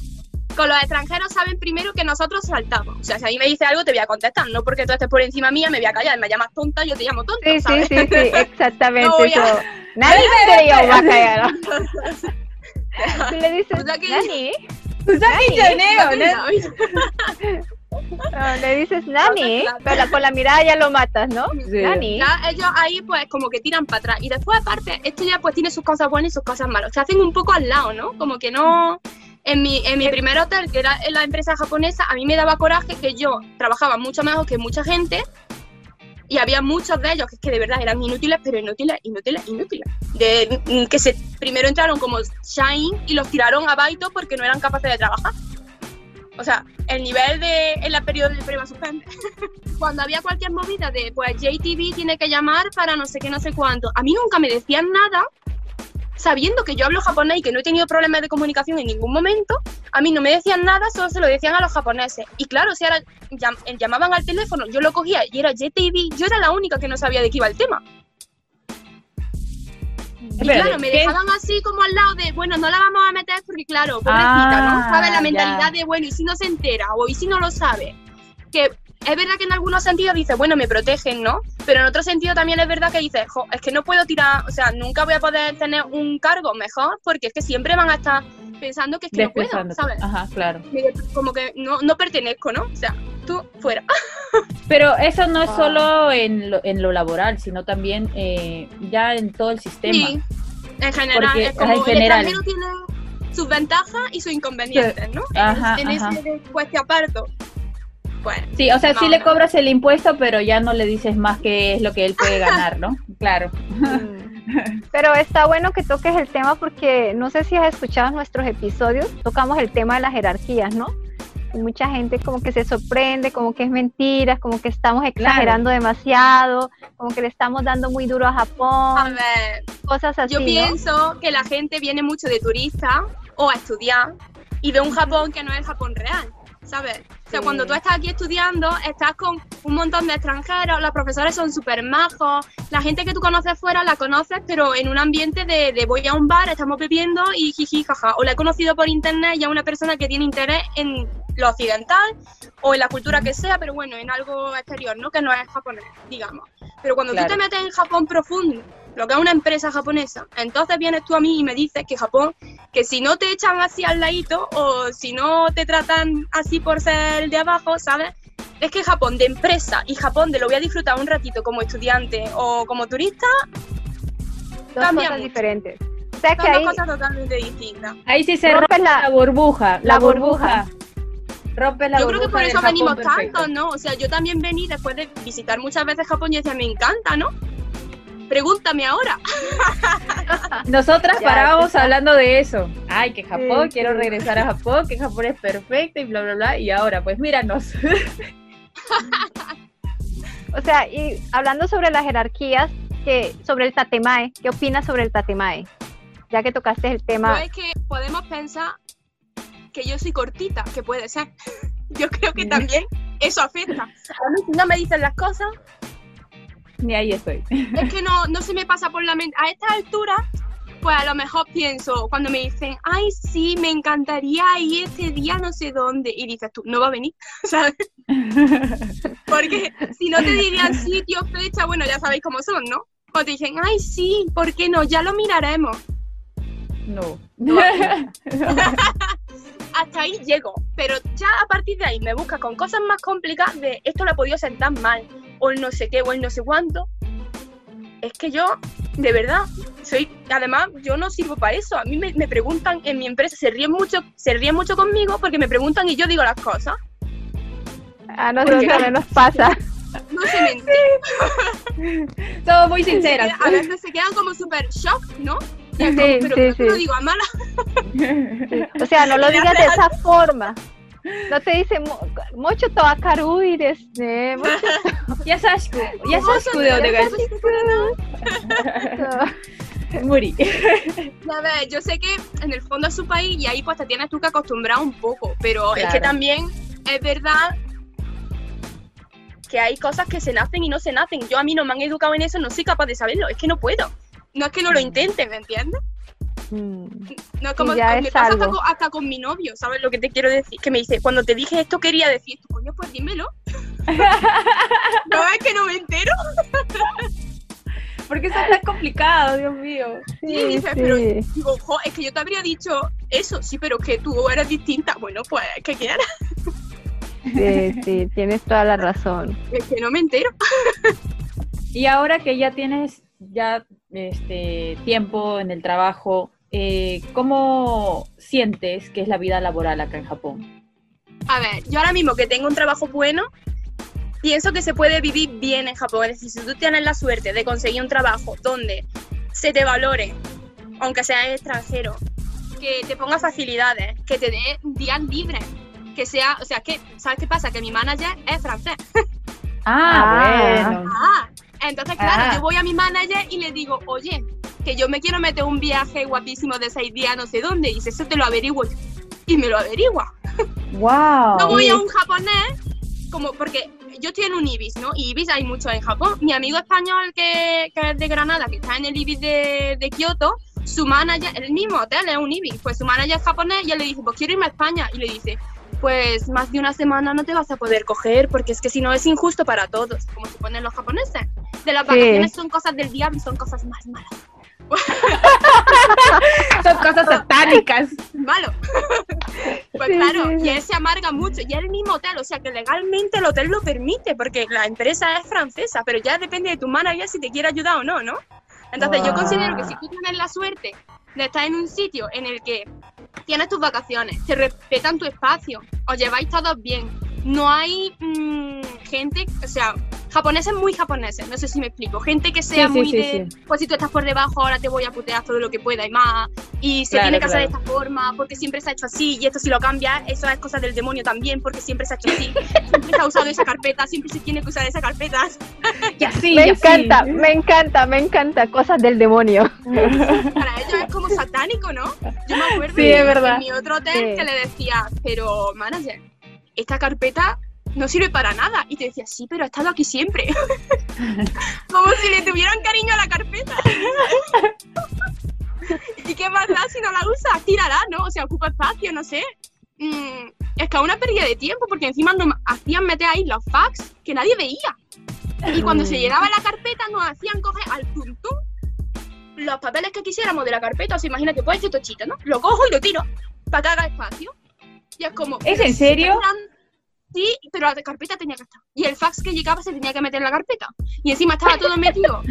Speaker 2: Con los extranjeros saben primero que nosotros saltamos. O sea, si a mí me dice algo, te voy a contestar. No porque tú estés por encima mía, me voy a callar. Me llamas tonta, yo te llamo tonta.
Speaker 4: Sí, sí, sí, sí, exactamente. Nadie te va a callar. Tú le dices, Nani. ¿no? le dices Nani, pero con la mirada ya lo matas, ¿no? Nani.
Speaker 2: Ya, ellos ahí pues como que tiran para atrás. Y después aparte, esto ya pues tiene sus cosas buenas y sus cosas malas. Se hacen un poco al lado, ¿no? Como que no... En mi, en mi primer hotel, que era en la empresa japonesa, a mí me daba coraje que yo trabajaba mucho mejor que mucha gente y había muchos de ellos que, que de verdad eran inútiles, pero inútiles, inútiles, inútiles. De, que se primero entraron como Shine y los tiraron a Baito porque no eran capaces de trabajar. O sea, el nivel de en la periodo de prueba suspende. Cuando había cualquier movida de, pues JTV tiene que llamar para no sé qué, no sé cuánto, a mí nunca me decían nada, sabiendo que yo hablo japonés y que no he tenido problemas de comunicación en ningún momento, a mí no me decían nada, solo se lo decían a los japoneses. Y claro, si era, llamaban al teléfono, yo lo cogía y era JTV, yo era la única que no sabía de qué iba el tema. Y claro, me dejaban así como al lado de, bueno, no la vamos a meter porque, claro, pobrecita, ¿no? Ah, ¿Sabes? La mentalidad de, bueno, y si no se entera o y si no lo sabe. Que es verdad que en algunos sentidos dices, bueno, me protegen, ¿no? Pero en otro sentido también es verdad que dices, jo, es que no puedo tirar, o sea, nunca voy a poder tener un cargo mejor porque es que siempre van a estar pensando que es que no puedo, ¿sabes?
Speaker 3: Ajá, claro.
Speaker 2: Como que no, no pertenezco, ¿no? O sea, tú fuera.
Speaker 3: Pero eso no es ah. solo en lo, en lo laboral, sino también eh, ya en todo el sistema. Sí,
Speaker 2: en general. es como en general. el tiene sus ventajas y sus inconvenientes, ¿no? Ajá, en, ese puesto aparto. Bueno,
Speaker 3: sí, o sea, sí le cobras el impuesto, pero ya no le dices más que es lo que él puede ganar, ¿no? claro.
Speaker 4: Mm. Pero está bueno que toques el tema porque no sé si has escuchado nuestros episodios, tocamos el tema de las jerarquías, ¿no? mucha gente como que se sorprende, como que es mentira, como que estamos exagerando demasiado, como que le estamos dando muy duro a Japón.
Speaker 2: A ver, cosas así. Yo pienso que la gente viene mucho de turista o a estudiar y ve un Japón que no es el Japón real. ¿sabes? O sea, cuando tú estás aquí estudiando, estás con un montón de extranjeros, los profesores son súper majos, la gente que tú conoces fuera la conoces, pero en un ambiente de, de, voy a un bar, estamos bebiendo y jiji, jaja. O la he conocido por internet ya una persona que tiene interés en lo occidental o en la cultura que sea, pero bueno, en algo exterior, ¿no? Que no es japonés, digamos. Pero cuando tú te metes en Japón profundo, lo que es una empresa japonesa. Entonces vienes tú a mí y me dices que Japón, que si no te echan así al ladito o si no te tratan así por ser de abajo, ¿sabes? Es que Japón de empresa y Japón de lo voy a disfrutar un ratito como estudiante o como turista,
Speaker 4: dos cosas diferentes.
Speaker 2: O sea, que hay... dos cosas totalmente distintas.
Speaker 3: Ahí sí se rompe la, burbuja, la, burbuja.
Speaker 2: Rompe la yo creo que por eso venimos tanto, ¿no? O sea, yo también vení después de visitar muchas veces Japón y decía, me encanta, ¿no? pregúntame ahora.
Speaker 3: Nosotras parábamos hablando de eso. Ay, que Japón, quiero regresar a Japón, que Japón es perfecto y bla, bla, bla. Y ahora, pues míranos.
Speaker 4: o sea, y hablando sobre las jerarquías, que, sobre el tatemae, ¿qué opinas sobre el tatemae? Ya que tocaste el tema.
Speaker 2: Pues es que podemos pensar que yo soy cortita, que puede ser. Yo creo que también eso afecta. A mí si no me dicen las cosas,
Speaker 3: ni ahí estoy.
Speaker 2: Es que no, no se me pasa por la mente. A esta altura, pues a lo mejor pienso, cuando me dicen, ay, sí, me encantaría ir este día no sé dónde, y dices tú, no va a venir, ¿sabes? Porque si no te dirían sitio, fecha, bueno, ya sabéis cómo son, ¿no? O te dicen, ay, sí, ¿por qué no? Ya lo miraremos.
Speaker 3: No.
Speaker 2: Hasta ahí llego, pero ya a partir de ahí me busca con cosas más complicadas de esto lo he podido sentar mal, o el no sé qué, o el no sé cuánto. Es que yo, de verdad, soy, además, yo no sirvo para eso. A mí me, preguntan en mi empresa, se ríen mucho, se ríen mucho conmigo porque me preguntan y yo digo las cosas.
Speaker 4: A nosotros también nos pasa.
Speaker 2: No se mentir.
Speaker 3: Somos muy sinceras.
Speaker 2: A veces se quedan como súper shock, ¿no? Sí, pero sí, sí. lo digo a mala.
Speaker 4: O sea, no lo digas de esa forma. No te dice mucho toakaru y desde
Speaker 3: Yasashiku. Yasashiku de onegai. Muri.
Speaker 2: A ver, yo sé que en el fondo es su país y ahí pues te tienes tú que acostumbrar un poco, pero es que también es verdad que hay cosas que se nacen y no se nacen. Yo a mí no me han educado en eso, no soy capaz de saberlo, es que no puedo. No es que no lo intente, ¿me entiendes? Mm. No, como me pasa hasta con, mi novio, ¿sabes lo que te quiero decir? Que me dice, cuando te dije esto quería decir, coño, pues dímelo. no es que no me entero.
Speaker 3: Porque eso es tan complicado, Dios mío.
Speaker 2: Sí, dice, pero digo, es que yo te habría dicho eso, sí, pero que tú eres distinta. Bueno, pues, que quieras.
Speaker 4: Sí, sí, tienes toda la razón.
Speaker 2: Es que no me entero.
Speaker 3: y ahora que ya tienes ya este tiempo en el trabajo, eh, ¿cómo sientes que es la vida laboral acá en Japón?
Speaker 2: A ver, yo ahora mismo que tengo un trabajo bueno, pienso que se puede vivir bien en Japón. Es decir, si tú tienes la suerte de conseguir un trabajo donde se te valore, aunque seas extranjero, que te ponga facilidades, que te dé días libres, que sea, o sea, que, ¿sabes qué pasa? Que mi manager es francés.
Speaker 3: Ah, bueno.
Speaker 2: Ah, entonces, claro, ah. yo voy a mi manager y le digo, oye, que yo me quiero meter un viaje guapísimo de seis días no sé dónde, y dice, eso te lo averiguo. Y me lo averigua.
Speaker 3: Wow.
Speaker 2: no voy a un japonés, como porque yo estoy en un Ibis, ¿no? Y Ibis hay mucho en Japón. Mi amigo español que, que es de Granada, que está en el Ibis de, de Kioto, su manager, el mismo hotel es un Ibis, pues su manager es japonés y él le dice, pues quiero irme a España. Y le dice, pues más de una semana no te vas a poder coger porque es que si no es injusto para todos, como se ponen los japoneses. De las vacaciones son cosas del diablo y son cosas más malas.
Speaker 3: son cosas satánicas.
Speaker 2: Malo. pues claro, y él se amarga mucho. Y es el mismo hotel, o sea que legalmente el hotel lo permite porque la empresa es francesa, pero ya depende de tu manager si te quiere ayudar o no, ¿no? Entonces yo considero que si tú tienes la suerte de estar en un sitio en el que tienes tus vacaciones, te respetan tu espacio, os lleváis todos bien, no hay mm, gente, o sea, japoneses muy japoneses, no sé si me explico. Gente que sea muy de, pues si tú estás por debajo, ahora te voy a putear todo lo que pueda y más. Y se tiene que hacer de esta forma, porque siempre se ha hecho así, y esto si lo cambia, eso es cosa del demonio también, porque siempre se ha hecho así. siempre se ha usado esa carpeta, siempre se tiene que usar esa carpeta.
Speaker 4: y así, me encanta, me encanta, me encanta, cosas del demonio.
Speaker 2: Para ellos es como satánico, ¿no? Yo me acuerdo
Speaker 3: de, verdad.
Speaker 2: mi otro hotel que le decía, pero manager, esta carpeta no sirve para nada. Y te decía, sí, pero ha estado aquí siempre. Como si le tuvieran cariño a la carpeta. ¿Y qué más da si no la usas? Tírala, ¿no? O sea, ocupa espacio, no sé. Mm, es que una pérdida de tiempo, porque encima nos hacían meter ahí los fax que nadie veía. Y cuando se llenaba la carpeta nos hacían coger al tuntún los papeles que quisiéramos de la carpeta. O sea, imagínate, puede ser tochita, ¿no? Lo cojo y lo tiro para que haga espacio. Y es como...
Speaker 3: ¿Es en serio?
Speaker 2: Sí, pero la carpeta tenía que estar. Y el fax que llegaba se tenía que meter en la carpeta. Y encima estaba todo metido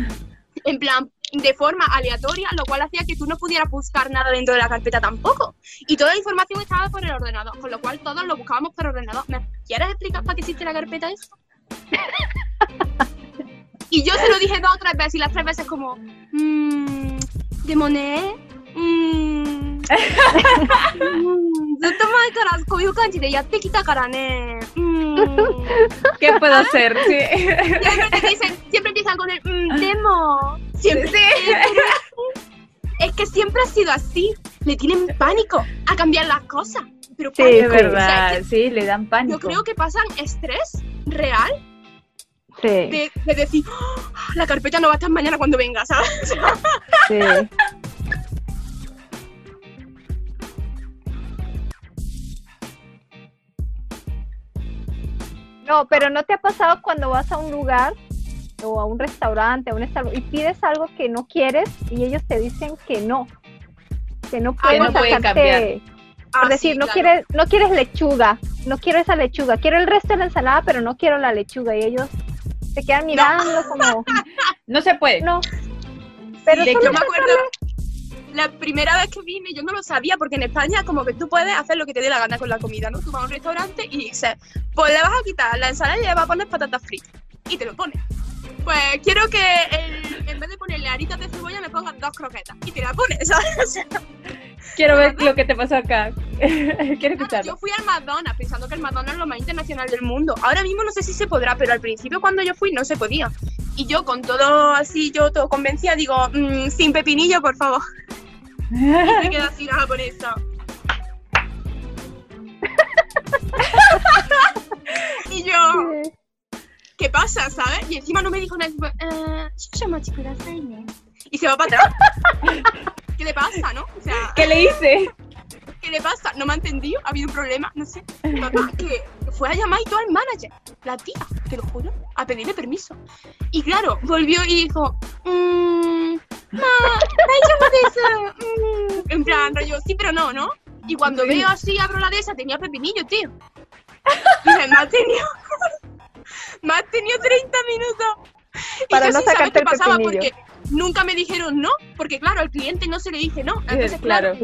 Speaker 2: en plan de forma aleatoria, lo cual hacía que tú no pudieras buscar nada dentro de la carpeta tampoco. Y toda la información estaba por el ordenador, con lo cual todos lo buscábamos por ordenador. ¿Me quieres explicar para qué existe la carpeta eso? y yo se lo dije dos o tres veces y las tres veces como, mmm, de Monet, mmm, ずっと前からこういう感じでやってきたからね。¿
Speaker 3: Qué puedo hacer? Sí.
Speaker 2: Siempre, dicen, siempre empiezan con el mmm, demo. Siempre. Sí. Es que siempre ha sido así. Le tienen pánico a cambiar las cosas. Pero
Speaker 3: sí, es verdad. sí, le dan pánico.
Speaker 2: Yo creo que pasan estrés real.
Speaker 4: Sí.
Speaker 2: De, de decir, oh, la carpeta no va a estar mañana cuando venga, ¿sabes?
Speaker 4: Sí. No, pero ¿no te ha pasado cuando vas a un lugar o a un restaurante, a un y pides algo que no quieres y ellos te dicen que no, que no pueden,
Speaker 3: ah, no cambiar.
Speaker 4: Por ah, decir, no quieres, no quieres lechuga, no quiero esa lechuga, quiero el resto de la ensalada, pero no quiero la lechuga y ellos se quedan mirando como
Speaker 3: no se puede.
Speaker 4: No. Pero
Speaker 2: yo me acuerdo la primera vez que vine yo no lo sabía porque en España como que tú puedes hacer lo que te dé la gana con la comida, ¿no? Tú vas a un restaurante y dices, pues le vas a quitar la ensalada y le vas a poner patatas fritas y te lo pones. Pues quiero que en vez de ponerle aritas de cebolla me pongan dos croquetas y te la pones, ¿sabes?
Speaker 3: Quiero ver lo que te pasó acá. Quiero escucharlo.
Speaker 2: Yo fui al McDonald's pensando que el McDonald's es lo más internacional del mundo. Ahora mismo no sé si se podrá, pero al principio cuando yo fui no se podía. Y yo con todo así, yo todo convencida, digo, mm, sin pepinillo, por favor. Y me queda así la japonesa. y yo, ¿qué pasa, sabes? Y encima no me dijo nada, eh, y se va para atrás. ¿Qué le pasa, no? O sea,
Speaker 3: ¿Qué le hice?
Speaker 2: ¿Qué le pasa? No me ha entendido, ha habido un problema, no sé. que fue a llamar y todo al manager, la tía, te lo juro, a pedirle permiso. Y claro, volvió y dijo, mmm, no, mm". En plan, rollo, sí, pero no, ¿no? Y cuando veo así, abro la de esa, tenía pepinillo, tío. Y me ha tenido, me ha tenido 30 minutos.
Speaker 4: Para no sacarte el pasaba
Speaker 2: porque nunca me dijeron no, porque claro, al cliente no se le dice no. Entonces, claro,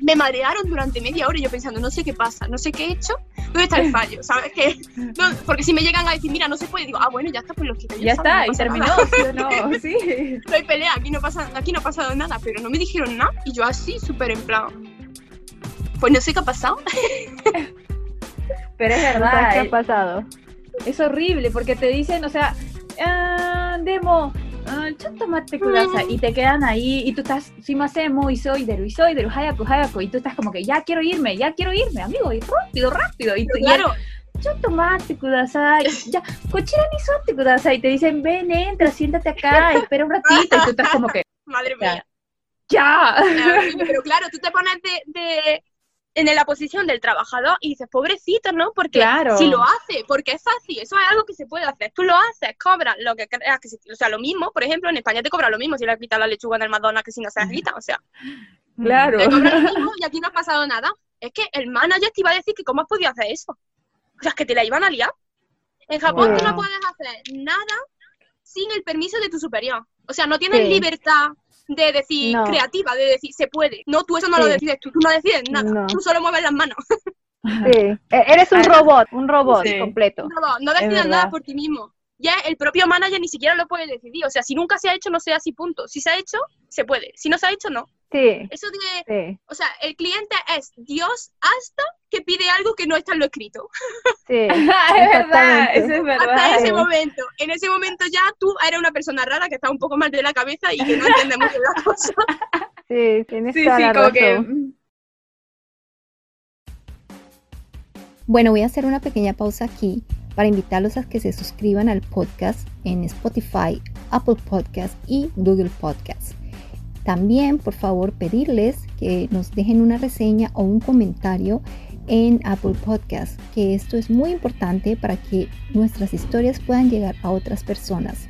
Speaker 2: me marearon durante media hora y yo pensando, no sé qué pasa, no sé qué he hecho, ¿dónde está el fallo? ¿Sabes qué? porque si me llegan a decir, mira, no se puede, digo, ah, bueno, ya está, pues los que
Speaker 3: Ya está, y terminó, ¿sí o no? Sí.
Speaker 2: No hay pelea, aquí no, pasa, aquí no ha pasado nada, pero no me dijeron nada y yo así, súper en plan, pues no sé qué ha pasado.
Speaker 3: pero es verdad.
Speaker 4: ¿Qué ha pasado?
Speaker 3: Es horrible porque te dicen, o sea, ah, demo, ah, y te quedan ahí y tú estás y soy de y soy de hayaku hayaku y tú estás como que ya quiero irme, ya quiero irme, amigo, y rápido, rápido y tú,
Speaker 2: claro.
Speaker 3: Chotto mate kudasai, ya, cochera ni sote kudasai, y te dicen, ven, entra, siéntate acá, espera un ratito, y tú estás como que,
Speaker 2: madre mía.
Speaker 3: Ya.
Speaker 2: Pero claro, tú te pones de en la posición del trabajador y dices, pobrecito, ¿no? Porque si lo hace, porque es fácil, eso es algo que se puede hacer. Tú lo haces, cobras lo que creas que o sea, lo mismo, por ejemplo, en España te cobra lo mismo si le quitas la lechuga en el Madonna que si no se la quita, o sea.
Speaker 3: Claro.
Speaker 2: Te cobra lo mismo y aquí no ha pasado nada. Es que el manager te iba a decir que cómo has podido hacer eso. O sea, es que te la iban a liar. En Japón tú no puedes hacer nada sin el permiso de tu superior. O sea, no tienes libertad de decir creativa, de decir se puede. No, tú eso no lo decides, tú, tú no decides nada, tú solo mueves las manos.
Speaker 4: Sí, e-, eres un robot, un robot completo.
Speaker 2: No, no decides nada por ti mismo. ya el propio manager ni siquiera lo puede decidir. O sea, si nunca se ha hecho, no sea así, punto. Si se ha hecho, se puede. Si no se ha hecho, no.
Speaker 4: Sí.
Speaker 2: Eso de, o sea, el cliente es Dios hasta que pide algo que no está en lo escrito.
Speaker 3: Sí, es verdad, eso es verdad.
Speaker 2: Hasta ese momento. En ese momento ya tú eres una persona rara que está un poco mal de la cabeza y que no entiende mucho las cosas.
Speaker 4: Sí, tienes sí, toda sí, la como Que... Mm.
Speaker 1: Bueno, voy a hacer una pequeña pausa aquí para invitarlos a que se suscriban al podcast en Spotify, Apple Podcast y Google Podcast. También, por favor, pedirles que nos dejen una reseña o un comentario en Apple Podcast, que esto es muy importante para que nuestras historias puedan llegar a otras personas.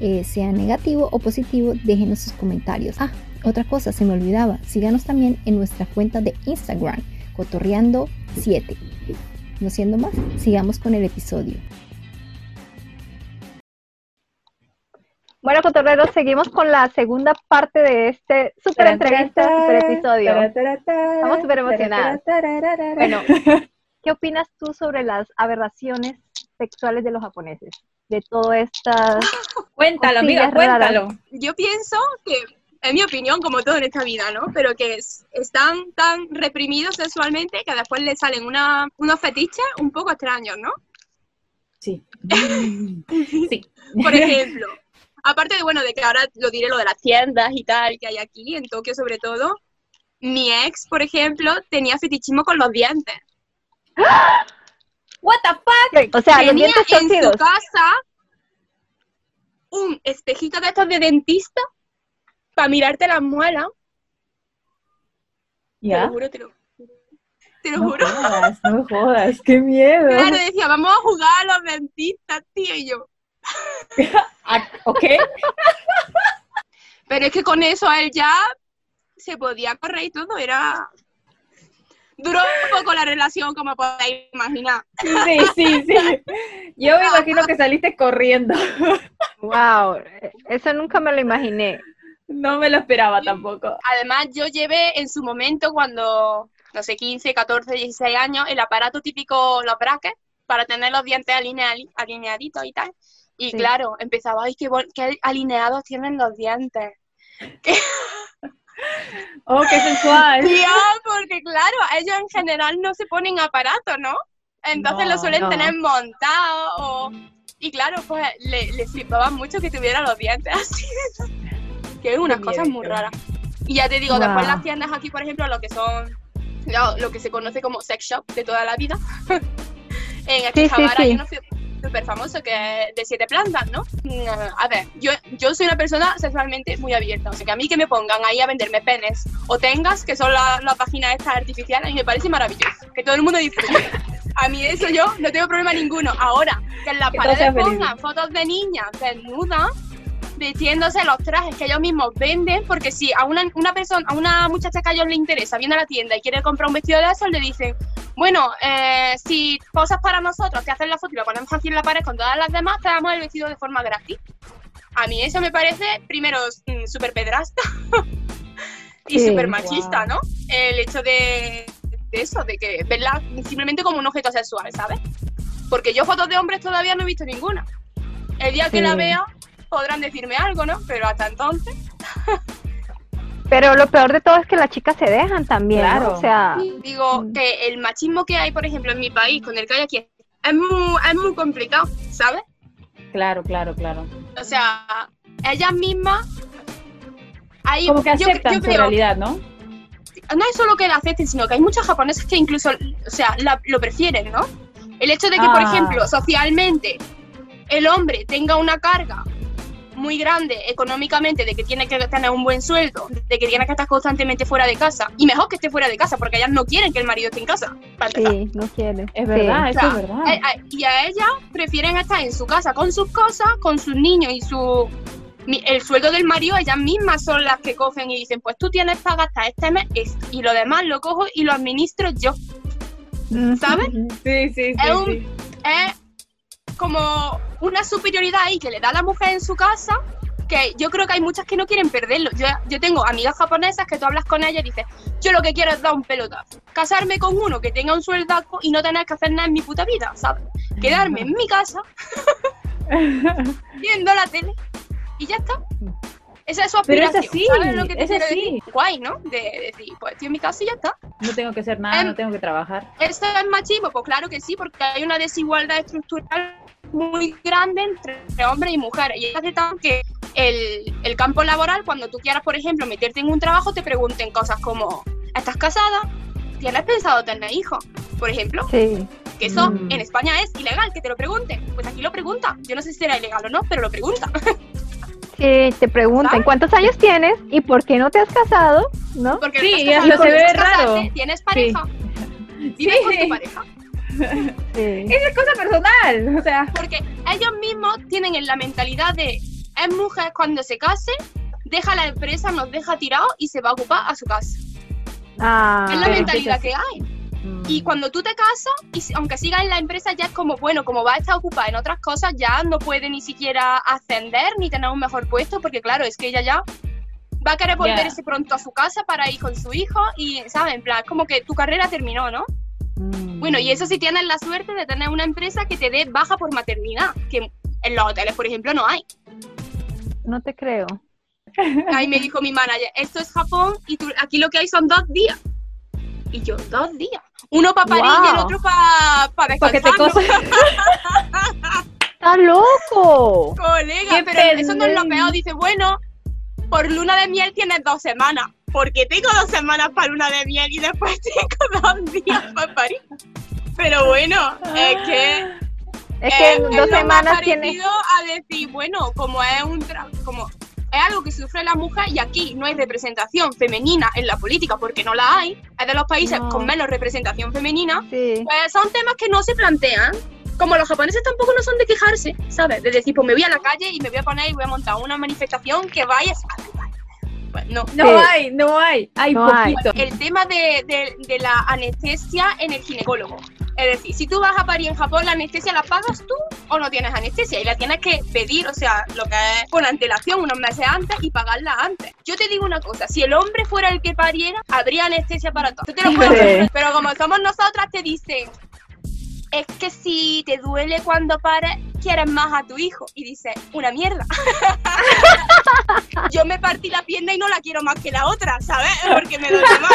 Speaker 1: Eh, sea negativo o positivo, déjenos sus comentarios. Ah, otra cosa, se me olvidaba, síganos también en nuestra cuenta de Instagram, cotorreando7. No siendo más, sigamos con el episodio.
Speaker 4: Bueno, cotorreros, seguimos con la segunda parte de este super entrevista, super episodio. Estamos súper emocionadas. Bueno, ¿qué opinas tú sobre las aberraciones sexuales de los japoneses? De todo estas.
Speaker 3: Cuéntalo, amiga, cuéntalo.
Speaker 2: Yo pienso que, en mi opinión, como todo en esta vida, ¿no? Pero que están tan reprimidos sexualmente que después les salen una, unos fetiches un poco extraños, ¿no?
Speaker 3: Sí.
Speaker 2: sí. Por ejemplo Aparte de, bueno, de que ahora lo diré lo de las tiendas y tal que hay aquí, en Tokio sobre todo, mi ex, por ejemplo, tenía fetichismo con los dientes.
Speaker 3: What the fuck?
Speaker 4: O sea, tenía en
Speaker 2: su casa un espejito de estos de dentista para mirarte las muelas.
Speaker 3: ¿Ya?
Speaker 2: Te lo juro, te lo, te lo juro.
Speaker 3: Jodas, no jodas, qué miedo.
Speaker 2: Claro, decía, vamos a jugar a los dentistas, tío, y yo.
Speaker 3: Ah, ok.
Speaker 2: Pero es que con eso a él ya se podía correr y todo, era... Duró un poco la relación, como podéis imaginar.
Speaker 3: Sí, sí, sí. Yo me imagino que saliste corriendo.
Speaker 4: Wow, eso nunca me lo imaginé.
Speaker 3: No me lo esperaba tampoco.
Speaker 2: Además, yo llevé en su momento, cuando, no sé, 15, 14, 16 años, el aparato típico, los brackets, para tener los dientes alineaditos y tal. Y claro, empezaba, ay, qué, qué alineados tienen los dientes.
Speaker 3: oh, qué sensual.
Speaker 2: porque claro, ellos en general no se ponen aparatos, ¿no? Entonces lo suelen tener montado Y claro, pues le, le flipaba mucho que tuviera los dientes así. que es unas cosas muy raras. Y ya te digo, después las tiendas aquí, por ejemplo, lo que son, lo, que se conoce como sex shop de toda la vida. en Akihabara sí, sí, súper famoso que es de siete plantas, ¿no? Mm, a ver, yo, yo soy una persona sexualmente muy abierta, o sea que a mí que me pongan ahí a venderme penes o tengas, que son las la páginas estas artificiales, mí me parece maravilloso, que todo el mundo disfrute. A mí eso yo no tengo problema ninguno. Ahora, que en las paredes pongan fotos de niñas desnudas, vistiéndose los trajes que ellos mismos venden, porque si a una, una persona, a una muchacha que a ellos le interesa, viene a la tienda y quiere comprar un vestido de eso, le dicen, bueno, eh, si posas para nosotros, te hacen la foto y la ponemos aquí en la pared con todas las demás, te damos el vestido de forma gratis. A mí eso me parece, primero, mm, súper pedrasta y súper machista, ¿no? El hecho de, eso, de que verla simplemente como un objeto sexual, ¿sabes? Porque yo fotos de hombres todavía no he visto ninguna. El día que la vea podrán decirme algo, ¿no? Pero hasta entonces...
Speaker 4: Pero lo peor de todo es que las chicas se dejan también, claro. O sea...
Speaker 2: Digo mm. que el machismo que hay, por ejemplo, en mi país, con el que hay aquí, es muy, es muy complicado, ¿sabes?
Speaker 3: Claro, claro, claro.
Speaker 2: O sea, ellas mismas...
Speaker 3: Hay, Como que aceptan su realidad, ¿no?
Speaker 2: No es solo que la acepten, sino que hay muchas japonesas que incluso, o sea, lo prefieren, ¿no? El hecho de que, por ah. ejemplo, socialmente el hombre tenga una carga muy grande económicamente, de que tiene que tener un buen sueldo, de que tiene que estar constantemente fuera de casa. Y mejor que esté fuera de casa, porque ellas no quieren que el marido esté en casa.
Speaker 4: Sí, no quieren.
Speaker 3: Es verdad, eso es verdad.
Speaker 2: Eh, eh, y a ellas prefieren estar en su casa con sus cosas, con sus niños y su el sueldo del marido, ellas mismas son las que cogen y dicen, pues tú tienes para gastar este mes y lo demás lo cojo y lo administro yo. ¿Sabes?
Speaker 3: Sí, sí, sí.
Speaker 2: Es, un, como una superioridad ahí que le da la mujer en su casa que yo creo que hay muchas que no quieren perderlo. Yo, yo tengo amigas japonesas que tú hablas con ellas y dices, yo lo que quiero es dar un pelotazo. Casarme con uno que tenga un sueldaco y no tener que hacer nada en mi puta vida, ¿sabes? Quedarme en mi casa viendo la tele y ya está. Esa es su aspiración.
Speaker 3: Pero es así,
Speaker 2: ¿Sabes lo que te quiero
Speaker 3: así.
Speaker 2: decir? Guay, ¿no? De decir, pues estoy en mi casa y ya está.
Speaker 3: No tengo que hacer nada,
Speaker 2: Em,
Speaker 3: no tengo que trabajar.
Speaker 2: ¿Esto es machismo? Pues claro que sí, porque hay una desigualdad estructural muy grande entre hombres y mujeres. Y hace tanto que el, el campo laboral, cuando tú quieras, por ejemplo, meterte en un trabajo, te pregunten cosas como, ¿estás casada? ¿Tienes pensado tener hijos? Por ejemplo,
Speaker 4: Sí.
Speaker 2: que eso
Speaker 3: Mm.
Speaker 2: en España es ilegal, que te lo pregunten. Pues aquí lo preguntan. Yo no sé si será ilegal o no, pero lo preguntan.
Speaker 4: Sí, te preguntan
Speaker 2: ¿Sabes?
Speaker 4: cuántos años tienes y por qué no te has casado, ¿no?
Speaker 2: Porque
Speaker 3: Sí,
Speaker 2: casado,
Speaker 3: hasta se ve
Speaker 2: casarte,
Speaker 3: raro.
Speaker 2: ¿Tienes pareja? ¿Vives con tu pareja?
Speaker 4: Sí.
Speaker 3: Esa es cosa personal, o sea.
Speaker 2: Porque ellos mismos tienen en la mentalidad de es mujer cuando se case, deja la empresa, nos deja tirados y se va a ocupar a su casa.
Speaker 4: Ah,
Speaker 2: es la mentalidad que hay.
Speaker 3: mm,
Speaker 2: Y cuando tú te casas, y si- aunque sigas en la empresa, ya es como, bueno, como va a estar ocupada en otras cosas, ya no puede ni siquiera ascender ni tener un mejor puesto, porque claro, es que ella ya va a querer volverse pronto a su casa para ir con su hijo y, ¿sabes? En plan, es como que tu carrera terminó, ¿no?
Speaker 3: Mm.
Speaker 2: Bueno, y eso si tienes la suerte de tener una empresa que te dé baja por maternidad, que en los hoteles, por ejemplo, no hay.
Speaker 4: no te creo.
Speaker 2: Ahí me dijo mi manager, esto es Japón y tú- aquí lo que hay son dos días. Y yo, dos días. Uno para parir y el otro para pa
Speaker 3: Pa'
Speaker 2: descansar.
Speaker 3: cosas.
Speaker 4: ¡Está loco!
Speaker 2: Colega,
Speaker 3: Qué
Speaker 2: pero eso no es lo peor. Dice, bueno, por luna de miel tienes dos semanas. Porque tengo dos semanas para luna de miel y después tengo dos días para parir. Pero bueno, es que
Speaker 4: Es que
Speaker 2: es,
Speaker 4: en
Speaker 2: es
Speaker 4: dos
Speaker 2: más
Speaker 4: semanas tienes...
Speaker 2: a decir, bueno, como es un tra- como es algo que sufre la mujer y aquí no hay representación femenina en la política porque no la hay, es de los países
Speaker 4: No.
Speaker 2: con menos representación femenina,
Speaker 4: Sí.
Speaker 2: pues son temas que no se plantean. Como los japoneses tampoco no son de quejarse, ¿sabes? De decir, pues me voy a la calle y me voy a poner y voy a montar una manifestación que vaya a... No.
Speaker 3: No
Speaker 4: Sí.
Speaker 3: hay, no hay. Hay
Speaker 4: No hay.
Speaker 3: poquito.
Speaker 2: El tema de, de- de la anestesia en el ginecólogo. Es decir, si tú vas a parir en Japón, ¿la anestesia la pagas tú o no tienes anestesia? Y la tienes que pedir, o sea, lo que es con antelación, unos meses antes y pagarla antes. Yo te digo una cosa, si el hombre fuera el que pariera, habría anestesia para todos. Yo te lo puedo
Speaker 4: Sí.
Speaker 2: decir. Pero como somos nosotras, te dicen, es que si te duele cuando pares, quieres más a tu hijo. Y dices, una mierda. Yo me partí la pierna y no la quiero más que la otra, ¿sabes? Porque me duele más.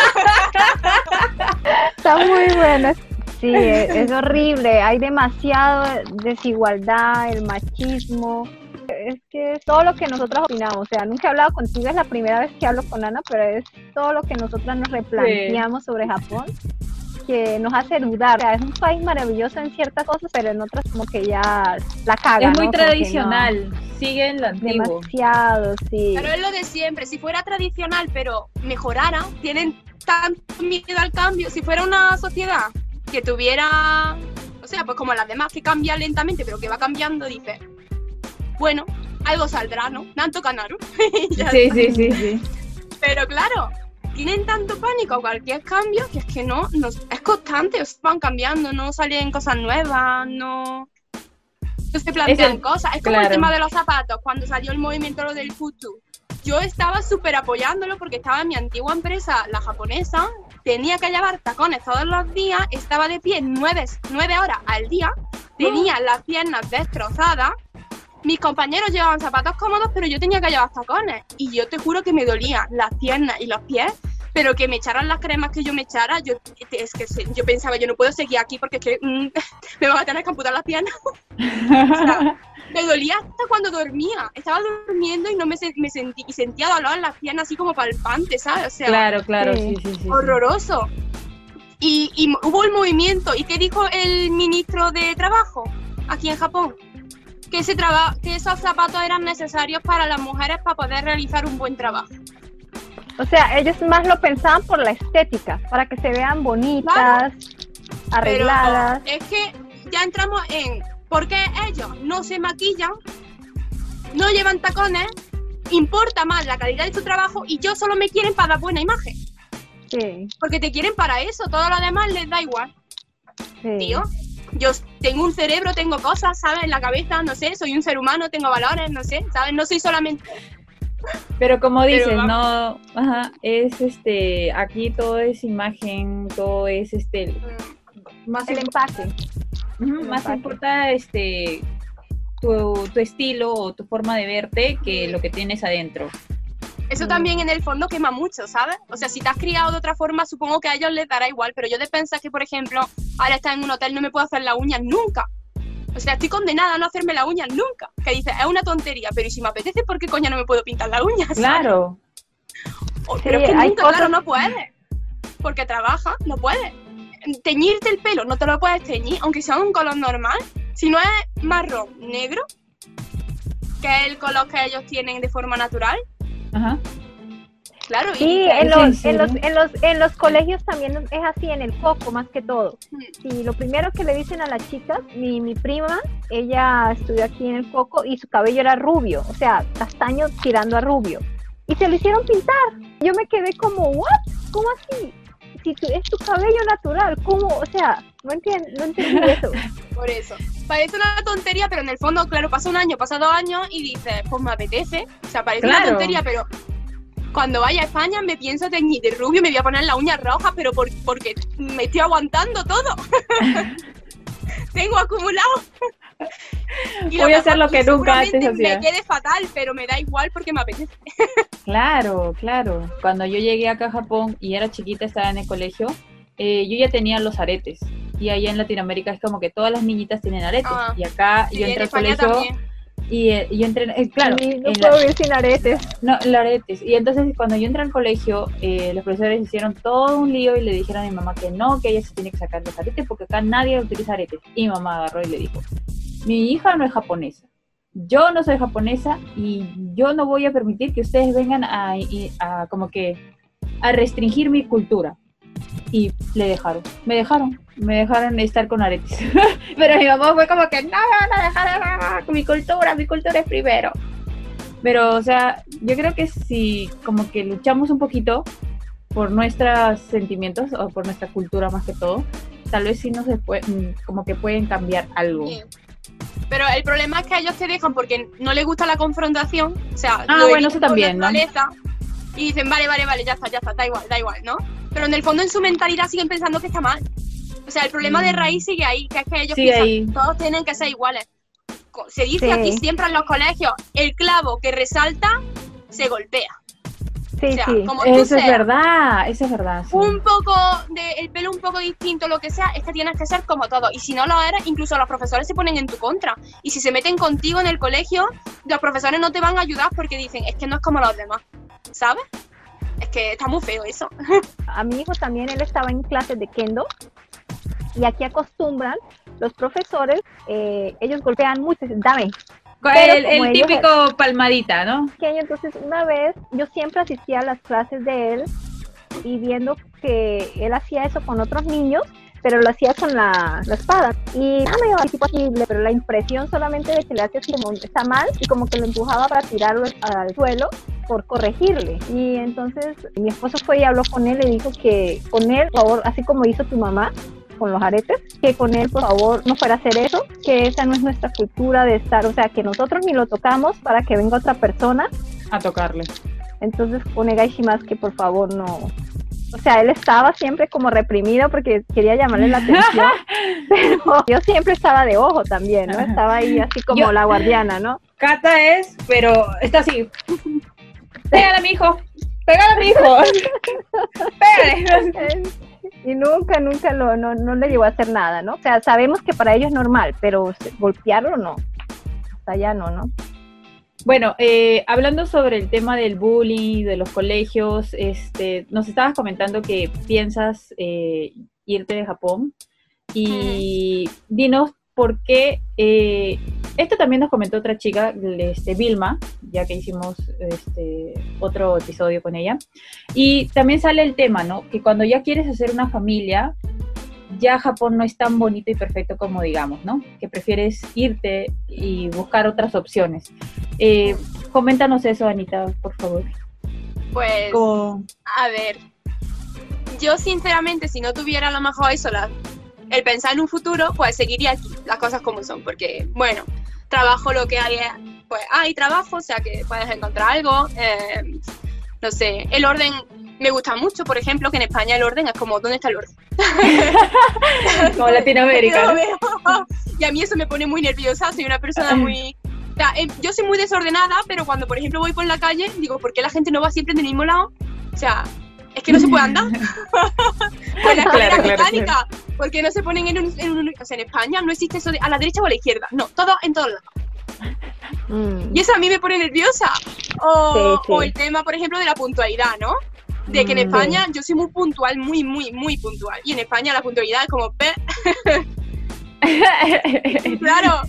Speaker 4: Está muy buena. Sí, es, es horrible. Hay demasiada desigualdad, el machismo. Es que es todo lo que nosotras opinamos. O sea, nunca he hablado contigo, es la primera vez que hablo con Ana, pero es todo lo que nosotras nos replanteamos sobre Japón que nos hace dudar. O sea, es un país maravilloso en ciertas cosas, pero en otras como que ya la caga.
Speaker 3: Es muy tradicional. Sigue en lo antiguo.
Speaker 4: Demasiado, sí.
Speaker 2: Pero es lo de siempre. Si fuera tradicional, pero mejorara, tienen tanto miedo al cambio. Si fuera una sociedad que tuviera, o sea, pues como las demás que cambia lentamente, pero que va cambiando, dice, bueno, algo saldrá, ¿no? Nanto ya
Speaker 3: Sí, sí, sí, sí.
Speaker 2: Pero claro, tienen tanto pánico a cualquier cambio que es que no, no es constante, van cambiando, no salen cosas nuevas, no, no se plantean
Speaker 3: el-
Speaker 2: cosas. Es como el tema de los zapatos, cuando salió el movimiento lo del futu. Yo estaba súper apoyándolo porque estaba en mi antigua empresa, la japonesa, tenía que llevar tacones todos los días, estaba de pie nueve, nueve horas al día, tenía las piernas destrozadas. Mis compañeros llevaban zapatos cómodos, pero yo tenía que llevar tacones. Y yo te juro que me dolían las piernas y los pies, pero que me echaran las cremas que yo me echara, yo es que yo pensaba, yo no puedo seguir aquí porque es que mm, me van a tener que amputar las piernas. O sea, me dolía hasta cuando dormía. Estaba durmiendo y no me, me sentí y sentía dolor en las piernas así como palpante, ¿sabes? O sea,
Speaker 3: Claro, claro,
Speaker 4: Sí.
Speaker 3: sí, sí, sí. sí.
Speaker 2: horroroso. Y, y hubo el movimiento. ¿Y qué dijo el ministro de Trabajo aquí en Japón? Que, ese traba- que esos zapatos eran necesarios para las mujeres para poder realizar un buen trabajo.
Speaker 4: O sea, ellos más lo pensaban por la estética, para que se vean bonitas, arregladas.
Speaker 2: Pero es que ya entramos en por qué ellos no se maquillan, no llevan tacones, importa más la calidad de su trabajo y yo solo me quieren para dar buena imagen.
Speaker 4: Sí,
Speaker 2: Porque te quieren para eso, todo lo demás les da igual.
Speaker 4: sí.
Speaker 2: tío. Yo tengo un cerebro, tengo cosas, ¿sabes? En la cabeza, no sé, soy un ser humano, tengo valores, no sé, ¿sabes? No soy solamente...
Speaker 3: Pero como
Speaker 2: Pero
Speaker 3: dices, no, ajá, es este, aquí todo es imagen, todo es este, más
Speaker 4: El el
Speaker 3: más importa este tu, tu estilo o tu forma de verte que lo que tienes adentro.
Speaker 2: Eso también en el fondo quema mucho, ¿sabes? O sea, si te has criado de otra forma, supongo que a ellos les dará igual, pero yo de pensar que, por ejemplo, ahora estás en un hotel, no me puedo hacer la uña nunca. O sea, estoy condenada a no hacerme la uña nunca. Que dices, es una tontería, pero ¿y si me apetece, por qué coño no me puedo pintar la uña?
Speaker 3: Claro.
Speaker 2: pero es que nunca, claro, no puedes. Porque trabaja, no puedes. Teñirte el pelo, no te lo puedes teñir, aunque sea un color normal. Si no es marrón, negro, que es el color que ellos tienen de forma natural, Ajá.
Speaker 4: Claro, sí, en los, en, los, en, los, en los colegios también es así, en el coco más que todo. Y lo primero que le dicen a las chicas, mi, mi prima, ella estudió aquí en el coco y su cabello era rubio, o sea, castaño tirando a rubio. Y se lo hicieron pintar. Yo me quedé como, ¿what? ¿Cómo así? Si es tu cabello natural, ¿cómo? O sea, no entiendo, no entiendo eso.
Speaker 2: Por eso. Parece una tontería, pero en el fondo, claro, pasa un año, pasa dos años y dices, pues me apetece. O sea, parece una tontería, pero cuando vaya a España me pienso teñir de rubio, me voy a poner la uña roja, pero porque me estoy aguantando todo. Tengo acumulado.
Speaker 3: Voy a hacer lo que nunca antes
Speaker 2: hacía. Me quede fatal, pero me da igual porque me apetece.
Speaker 3: claro, claro. Cuando yo llegué acá a Japón y era chiquita, estaba en el colegio, eh, yo ya tenía los aretes. Y allá en Latinoamérica es como que todas las niñitas tienen aretes. Ah, y acá yo entré al colegio y eh, yo entré, eh, claro.
Speaker 4: no puedo vivir sin aretes.
Speaker 3: No, aretes. Y entonces cuando yo entré al colegio, eh, los profesores hicieron todo un lío y le dijeron a mi mamá que no, que ella se tiene que sacar los aretes porque acá nadie utiliza aretes. Y mi mamá agarró y le dijo, mi hija no es japonesa. Yo no soy japonesa y yo no voy a permitir que ustedes vengan a, como que a restringir mi cultura y le dejaron, me dejaron, me dejaron estar con aretes. Pero mi mamá fue como que no a dejar mi cultura, mi cultura es primero. Pero, o sea, yo creo que si como que luchamos un poquito por nuestros sentimientos o por nuestra cultura más que todo, tal vez sí nos puede, como que pueden cambiar algo.
Speaker 2: Pero el problema es que ellos te dejan porque no les gusta la confrontación. O sea,
Speaker 3: ah, bueno, eso también, ¿no?
Speaker 2: Y dicen, vale, vale, vale, ya está, ya está, da igual, da igual, ¿no? pero en el fondo en su mentalidad siguen pensando que está mal. O sea, el problema de mm. raíz sigue ahí, que es que ellos piensan, todos tienen que ser iguales. Se dice aquí siempre en los colegios, el clavo que resalta se golpea.
Speaker 3: Sí, sí. eso es verdad, eso es verdad.
Speaker 2: Un poco de el pelo un poco distinto, lo que sea, es que tienes que ser como todo. Y si no lo eres, incluso los profesores se ponen en tu contra. Y si se meten contigo en el colegio, los profesores no te van a ayudar porque dicen, es que no es como los demás, ¿sabes? Es que está muy feo eso.
Speaker 4: A mi hijo también, él estaba en clases de kendo y aquí acostumbran los profesores, eh, ellos golpean mucho, dame.
Speaker 3: El, típico palmadita, ¿no?
Speaker 4: Entonces, una vez yo siempre asistía a las clases de él y viendo que él hacía eso con otros niños, pero lo hacía con la, espada. Y nada, me así posible, pero la impresión solamente de que le hacía así como está mal y como que lo empujaba para tirarlo al suelo por corregirle. Y entonces mi esposo fue y habló con él y dijo que con él, por favor, así como hizo tu mamá, con los aretes, que con él por favor no fuera a hacer eso, que esa no es nuestra cultura de estar, o sea, que nosotros ni lo tocamos para que venga otra persona
Speaker 3: a tocarle.
Speaker 4: Entonces con más que por favor no, o sea, él estaba siempre como reprimido porque quería llamarle la atención, pero yo siempre estaba de ojo también, ¿no? Estaba ahí así como la guardiana, ¿no?
Speaker 3: Cata es, pero está así. Pégale a mi hijo, pégale a mi hijo. Pégale.
Speaker 4: Y nunca, nunca lo, no, no le llegó a hacer nada, ¿no? O sea, sabemos que para ellos es normal, pero golpearlo no. Hasta allá no, ¿no?
Speaker 3: Bueno, eh, hablando sobre el tema del bullying, de los colegios, este, nos estabas comentando que piensas eh, irte de Japón y dinos por qué. Eh, esto también nos comentó otra chica, este, Vilma, ya que hicimos este, otro episodio con ella. Y también sale el tema, ¿no? Que cuando ya quieres hacer una familia, ya Japón no es tan bonito y perfecto como digamos, ¿no? Que prefieres irte y buscar otras opciones. Eh, coméntanos eso, Anita, por favor.
Speaker 2: Pues, a ver, yo sinceramente, si no tuviera a lo mejor eso, el pensar en un futuro, pues seguiría aquí, las cosas como son, porque, bueno, trabajo lo que hay, pues hay trabajo, o sea que puedes encontrar algo, eh, no sé, el orden me gusta mucho, por ejemplo, que en España el orden es como, ¿dónde está el orden?
Speaker 3: como Latinoamérica.
Speaker 2: y a mí eso me pone muy nerviosa, soy una persona muy... O sea, em, yo soy muy desordenada, pero cuando, por ejemplo, voy por la calle, digo, ¿por qué la gente no va siempre del mismo lado? O sea, es que no se puede andar. con la escalera mecánica. Porque no se ponen en un, en O sea, en España no existe eso de a la derecha o a la izquierda. No, todo en todos lados. Mm. Y eso a mí me pone nerviosa. O, el tema, por ejemplo, de la puntualidad, ¿no? De que en mm, España yo soy muy puntual, muy, muy, muy puntual. Y en España la puntualidad es como... claro,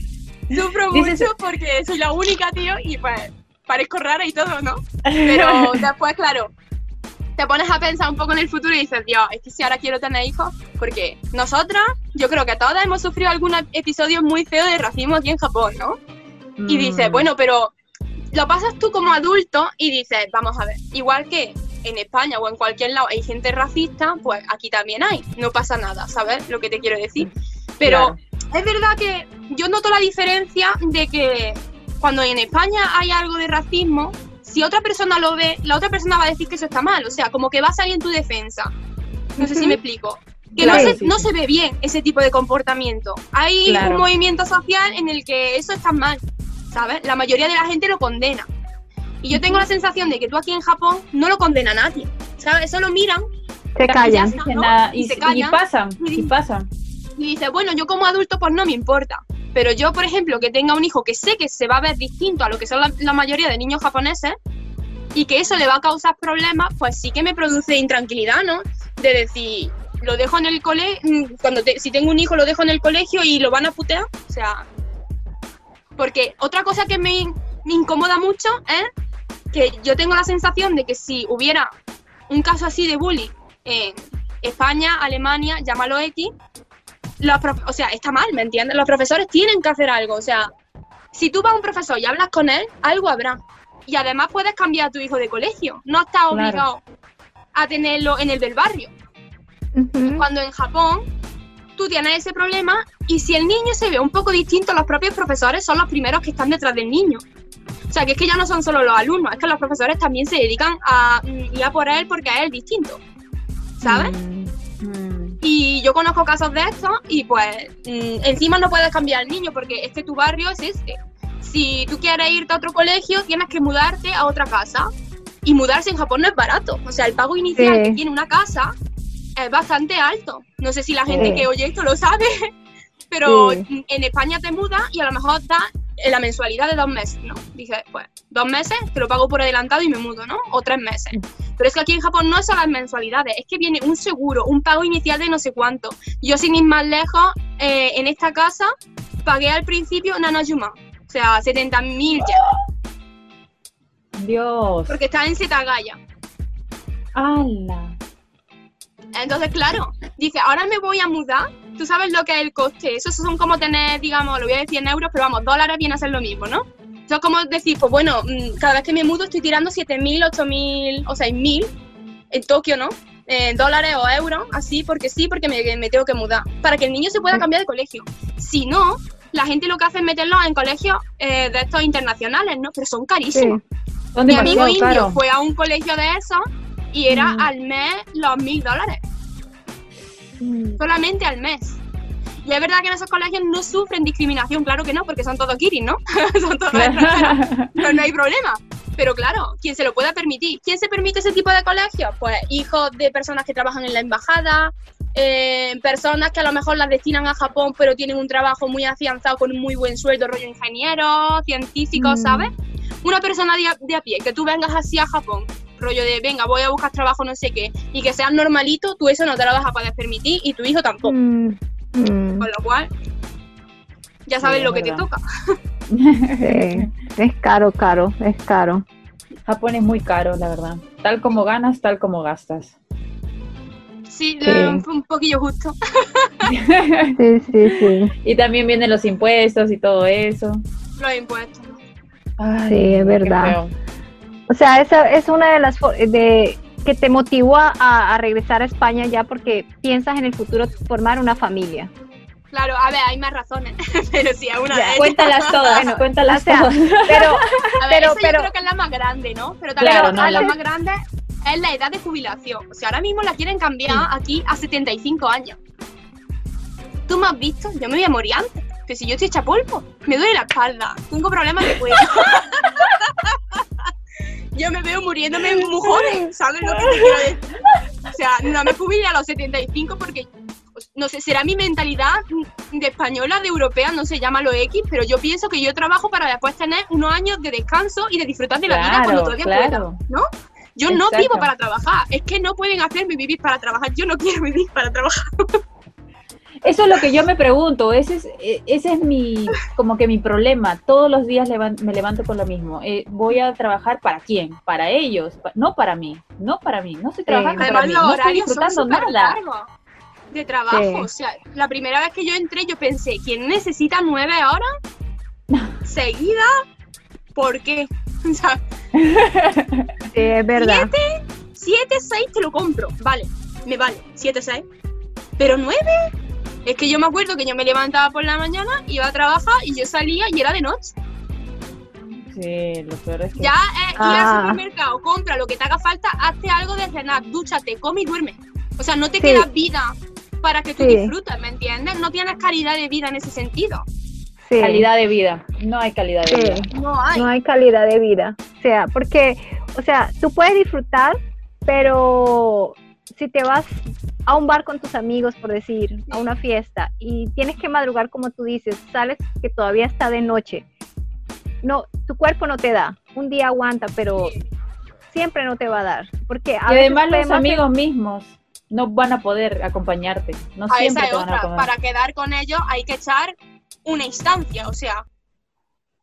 Speaker 2: sufro mucho porque soy la única, tío, y pues parezco rara y todo, ¿no? Pero después, claro, te pones a pensar un poco en el futuro y dices, Dios, es que si ahora quiero tener hijos, porque nosotras, yo creo que todas hemos sufrido algún episodio muy feo de racismo aquí en Japón, ¿no? Y dices, mm. bueno, pero lo pasas tú como adulto y dices, vamos a ver, igual que en España o en cualquier lado hay gente racista, pues aquí también hay, no pasa nada, ¿sabes lo que te quiero decir? Pero es verdad que yo noto la diferencia de que cuando en España hay algo de racismo, si otra persona lo ve, la otra persona va a decir que eso está mal, o sea, como que va a salir en tu defensa. No sé si me explico. Que no, se, no se ve bien ese tipo de comportamiento. Hay un movimiento social en el que eso está mal, ¿sabes? La mayoría de la gente lo condena. Y yo tengo la sensación de que tú aquí en Japón no lo condena a nadie, ¿sabes? Eso lo miran.
Speaker 4: Se callan.
Speaker 3: y, se callan. Y pasan, y pasan.
Speaker 2: Y dice, bueno, yo como adulto pues no me importa. Pero yo, por ejemplo, que tenga un hijo que sé que se va a ver distinto a lo que son la, mayoría de niños japoneses y que eso le va a causar problemas, pues sí que me produce intranquilidad, ¿no? De decir, lo dejo en el colegio, mm, cuando si tengo un hijo lo dejo en el colegio y lo van a putear, o sea... Porque otra cosa que me, me incomoda mucho es que yo tengo la sensación de que si hubiera un caso así de bullying en España, Alemania, llámalo X, o sea, está mal, ¿me entiendes? Los profesores tienen que hacer algo, o sea, si tú vas a un profesor y hablas con él, algo habrá. Y además puedes cambiar a tu hijo de colegio, no estás obligado a tenerlo en el del barrio. Cuando en Japón tú tienes ese problema y si el niño se ve un poco distinto, los propios profesores son los primeros que están detrás del niño. O sea, que es que ya no son solo los alumnos, es que los profesores también se dedican a mm, ir a por él porque es distinto. ¿Sabes? Mm. Y yo conozco casos de estos y pues mm, encima no puedes cambiar al niño porque es que tu barrio es este. Si tú quieres irte a otro colegio, tienes que mudarte a otra casa. Y mudarse en Japón no es barato. O sea, el pago inicial que tiene una casa es bastante alto. No sé si la gente que oye esto lo sabe, pero en España te mudas y a lo mejor da la mensualidad de dos meses, ¿no? Dices, pues, dos meses, te lo pago por adelantado y me mudo, ¿no? O tres meses. Pero es que aquí en Japón no son las mensualidades, es que viene un seguro, un pago inicial de no sé cuánto. Yo, sin ir más lejos, eh, en esta casa pagué al principio Nanajuma, o sea, 70 mil
Speaker 3: Dios.
Speaker 2: Porque está en Setagaya.
Speaker 3: ¡Hala!
Speaker 2: Entonces, claro, dice, ahora me voy a mudar. Tú sabes lo que es el coste. Eso son como tener, digamos, lo voy a decir en euros, pero vamos, dólares viene a ser lo mismo, ¿no? Eso es como decir, pues bueno, mm, cada vez que me mudo estoy tirando 7.000, 8.000 o 6.000 en Tokio, ¿no? Dólares o euros, así, porque sí, porque me, tengo que mudar. Para que el niño se pueda cambiar de colegio. Si no, la gente lo que hace es meterlo en colegios eh, de estos internacionales, ¿no? Pero son carísimos. Mi amigo indio fue a un colegio de esos y era al mes los mil dólares. Solamente al mes. Y es verdad que en esos colegios no sufren discriminación, claro que no, porque son todos kiris, ¿no? son todos Pero no hay problema. Pero claro, ¿quién se lo pueda permitir? ¿Quién se permite ese tipo de colegios? Pues hijos de personas que trabajan en la embajada, eh, personas que a lo mejor las destinan a Japón, pero tienen un trabajo muy afianzado con un muy buen sueldo, rollo ingeniero, científico, mm. ¿sabes? Una persona de a pie, que tú vengas así a Japón rollo de, venga, voy a buscar trabajo no sé qué, y que seas normalito, tú eso no te lo vas a poder permitir y tu hijo tampoco. Mm, mm. Con lo cual, ya sabes lo que te toca.
Speaker 4: es caro, caro, es caro.
Speaker 3: Japón es muy caro, la verdad. Tal como ganas, tal como gastas.
Speaker 2: Sí, fue un poquillo justo.
Speaker 4: sí, sí, sí.
Speaker 3: Y también vienen los impuestos y todo eso.
Speaker 2: Los impuestos.
Speaker 4: sí, es verdad. O sea, esa es una de las de que te motivó a, regresar a España ya porque piensas en el futuro formar una familia.
Speaker 2: Claro, a ver, hay más razones, pero sí, a una vez.
Speaker 3: Cuéntalas todas, cuéntalas todas.
Speaker 2: Pero, a ver, pero, yo creo que es la más grande, ¿no? Pero también la, más grande es la edad de jubilación. O sea, ahora mismo la quieren cambiar aquí a 75 años. ¿Tú me has visto? Yo me voy a morir antes. Que si yo estoy hecha polvo, me duele la espalda, tengo problemas de cuello. me veo muriéndome muy joven, ¿sabes lo que te quiero decir? O sea, no me jubilé a los 75 porque, no sé, será mi mentalidad de española, de europea, no sé, lo X, pero yo pienso que yo trabajo para después tener unos años de descanso y de disfrutar de la vida cuando todavía claro. pueda, ¿no? Yo no vivo para trabajar, es que no pueden hacerme vivir para trabajar, yo no quiero vivir para trabajar.
Speaker 3: Eso es lo que yo me pregunto, ese es, e, ese es mi, como que mi problema. Todos los días me levanto con lo mismo. Eh, voy a trabajar para quién? Para ellos, no para mí, no para mí. No estoy trabajando para mí, no estoy disfrutando nada.
Speaker 2: De trabajo, o sea, la primera vez que yo entré yo pensé, ¿quién necesita nueve horas seguidas? ¿Por qué?
Speaker 4: es verdad.
Speaker 2: Siete, siete, seis te lo compro, vale, me vale, siete, seis. Pero nueve, es que yo me acuerdo que yo me levantaba por la mañana, iba a trabajar y yo salía y era de noche.
Speaker 3: Sí, lo peor es que...
Speaker 2: Ya eh, ir al ah. supermercado, compra lo que te haga falta, hazte algo de cenar, dúchate, come y duerme. O sea, no te queda vida para que tú disfrutes, ¿me entiendes? No tienes calidad de vida en ese sentido.
Speaker 3: Sí. Calidad de vida, no hay calidad de vida.
Speaker 4: No hay. No hay calidad de vida. O sea, porque, o sea, tú puedes disfrutar, pero si te vas a un bar con tus amigos, por decir, a una fiesta, y tienes que madrugar como tú dices, sales que todavía está de noche, no, tu cuerpo no te da. Un día aguanta, pero siempre no te va a dar. Porque
Speaker 3: y además los amigos mismos no van a poder acompañarte. No siempre te van a
Speaker 2: Para quedar con ellos hay que echar una instancia, o sea,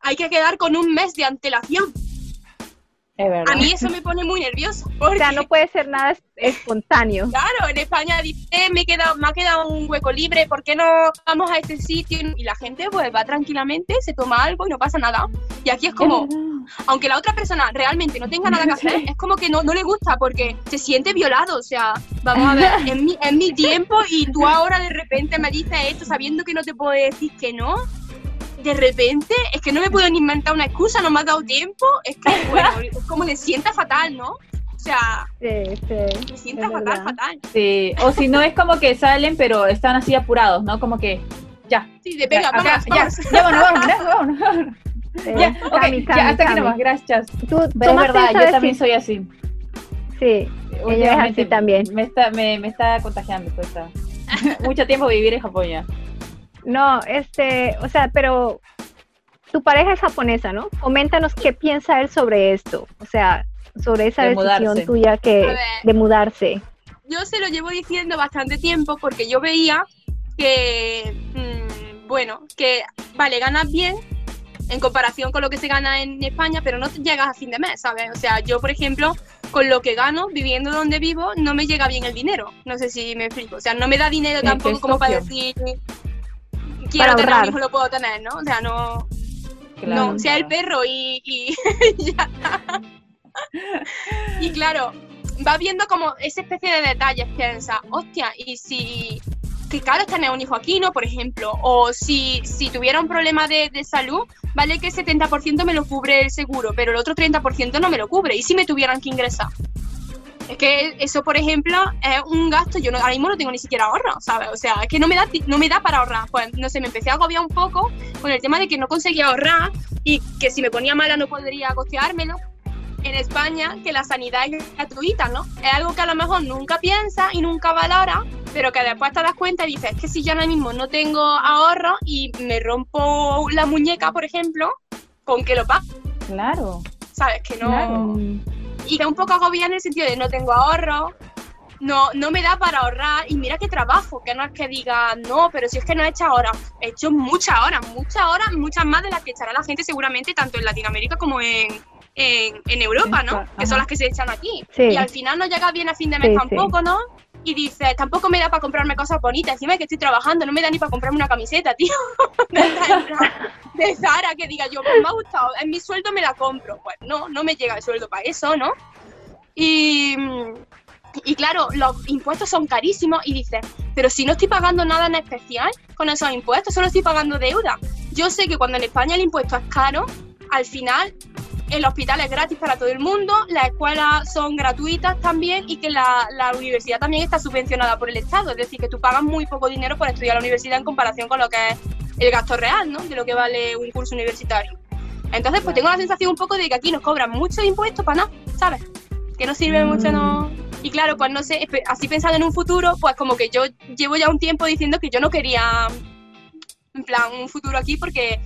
Speaker 2: hay que quedar con un mes de antelación. A mí eso me pone muy nervioso.
Speaker 4: O sea, no puede ser nada espontáneo.
Speaker 2: Claro, en España dice, eh, me, queda, me ha quedado un hueco libre, ¿por qué no vamos a este sitio? Y la gente pues va tranquilamente, se toma algo y no pasa nada. Y aquí es como, aunque la otra persona realmente no tenga nada que hacer, es como que no, no le gusta porque se siente violado. O sea, vamos a ver, en mi, mi tiempo y tú ahora de repente me dices esto sabiendo que no te puedo decir que no de repente, es que no me puedo ni inventar una excusa, no me ha dado tiempo, es que, bueno, como le sienta fatal, ¿no? O sea, sí, sí, me sienta fatal, fatal.
Speaker 3: Sí, o si no es como que salen, pero están así apurados, ¿no? Como que, ya.
Speaker 2: Sí, de venga,
Speaker 3: ya, ya, ya, bueno, vamos, vamos, vamos. ya, okay, ya, hasta aquí nomás, gracias. Tú, pero es verdad, yo también soy así.
Speaker 4: Sí, ella es así también.
Speaker 3: Me está, me, me está contagiando, pues, está. Mucho tiempo vivir en Japón ya.
Speaker 4: No, este, o sea, pero tu pareja es japonesa, ¿no? Coméntanos qué piensa él sobre esto, o sea, sobre esa decisión tuya que, de mudarse.
Speaker 2: Yo se lo llevo diciendo bastante tiempo porque yo veía que, mm, bueno, que, vale, ganas bien en comparación con lo que se gana en España, pero no llegas a fin de mes, ¿sabes? O sea, yo, por ejemplo, con lo que gano viviendo donde vivo, no me llega bien el dinero. No sé si me explico. O sea, no me da dinero tampoco como para decir, quiero tener un hijo, lo puedo tener, ¿no? O sea, no. no, sea el perro y, y ya. y claro, va viendo como esa especie de detalles, piensa, hostia, y si que claro tener un hijo aquí, ¿no? Por ejemplo, o si, si tuviera un problema de, de salud, vale que el 70% me lo cubre el seguro, pero el otro 30% no me lo cubre, y si me tuvieran que ingresar. Es que eso, por ejemplo, es un gasto, yo no, ahora mismo no tengo ni siquiera ahorro, ¿sabes? O sea, es que no me da, no me da para ahorrar. Pues, no sé, me empecé a agobiar un poco con el tema de que no conseguía ahorrar y que si me ponía mala no podría costeármelo. En España, que la sanidad es gratuita, ¿no? Es algo que a lo mejor nunca piensa y nunca valora, pero que después te das cuenta y dices, es que si yo ahora mismo no tengo ahorro y me rompo la muñeca, por ejemplo, ¿con qué lo pago?
Speaker 3: Claro.
Speaker 2: ¿Sabes? Que no y da un poco agobiada en el sentido de no tengo ahorro, no, no me da para ahorrar y mira que trabajo, que no es que diga, no, pero si es que no he hecho horas, he hecho muchas horas, muchas horas, muchas más de las que echará la gente seguramente tanto en Latinoamérica como en, en, Europa, ¿no? Que son las que se echan aquí. Y al final no llega bien a fin de mes tampoco, ¿no? Y dice, tampoco me da para comprarme cosas bonitas, encima que estoy trabajando, no me da ni para comprarme una camiseta, tío. de Zara, que diga yo, pues me ha gustado, en mi sueldo me la compro. Pues no, no me llega el sueldo para eso, ¿no? Y, y claro, los impuestos son carísimos y dice pero si no estoy pagando nada en especial con esos impuestos, solo estoy pagando deuda. Yo sé que cuando en España el impuesto es caro, al final el hospital es gratis para todo el mundo, las escuelas son gratuitas también y que la, la, universidad también está subvencionada por el Estado, es decir, que tú pagas muy poco dinero por estudiar la universidad en comparación con lo que es el gasto real, ¿no? De lo que vale un curso universitario. Entonces, pues tengo la sensación un poco de que aquí nos cobran mucho impuestos para nada, ¿sabes? Que no sirve mucho, no. Mm. Y claro, pues no sé, así pensando en un futuro, pues como que yo llevo ya un tiempo diciendo que yo no quería, en plan, un futuro aquí porque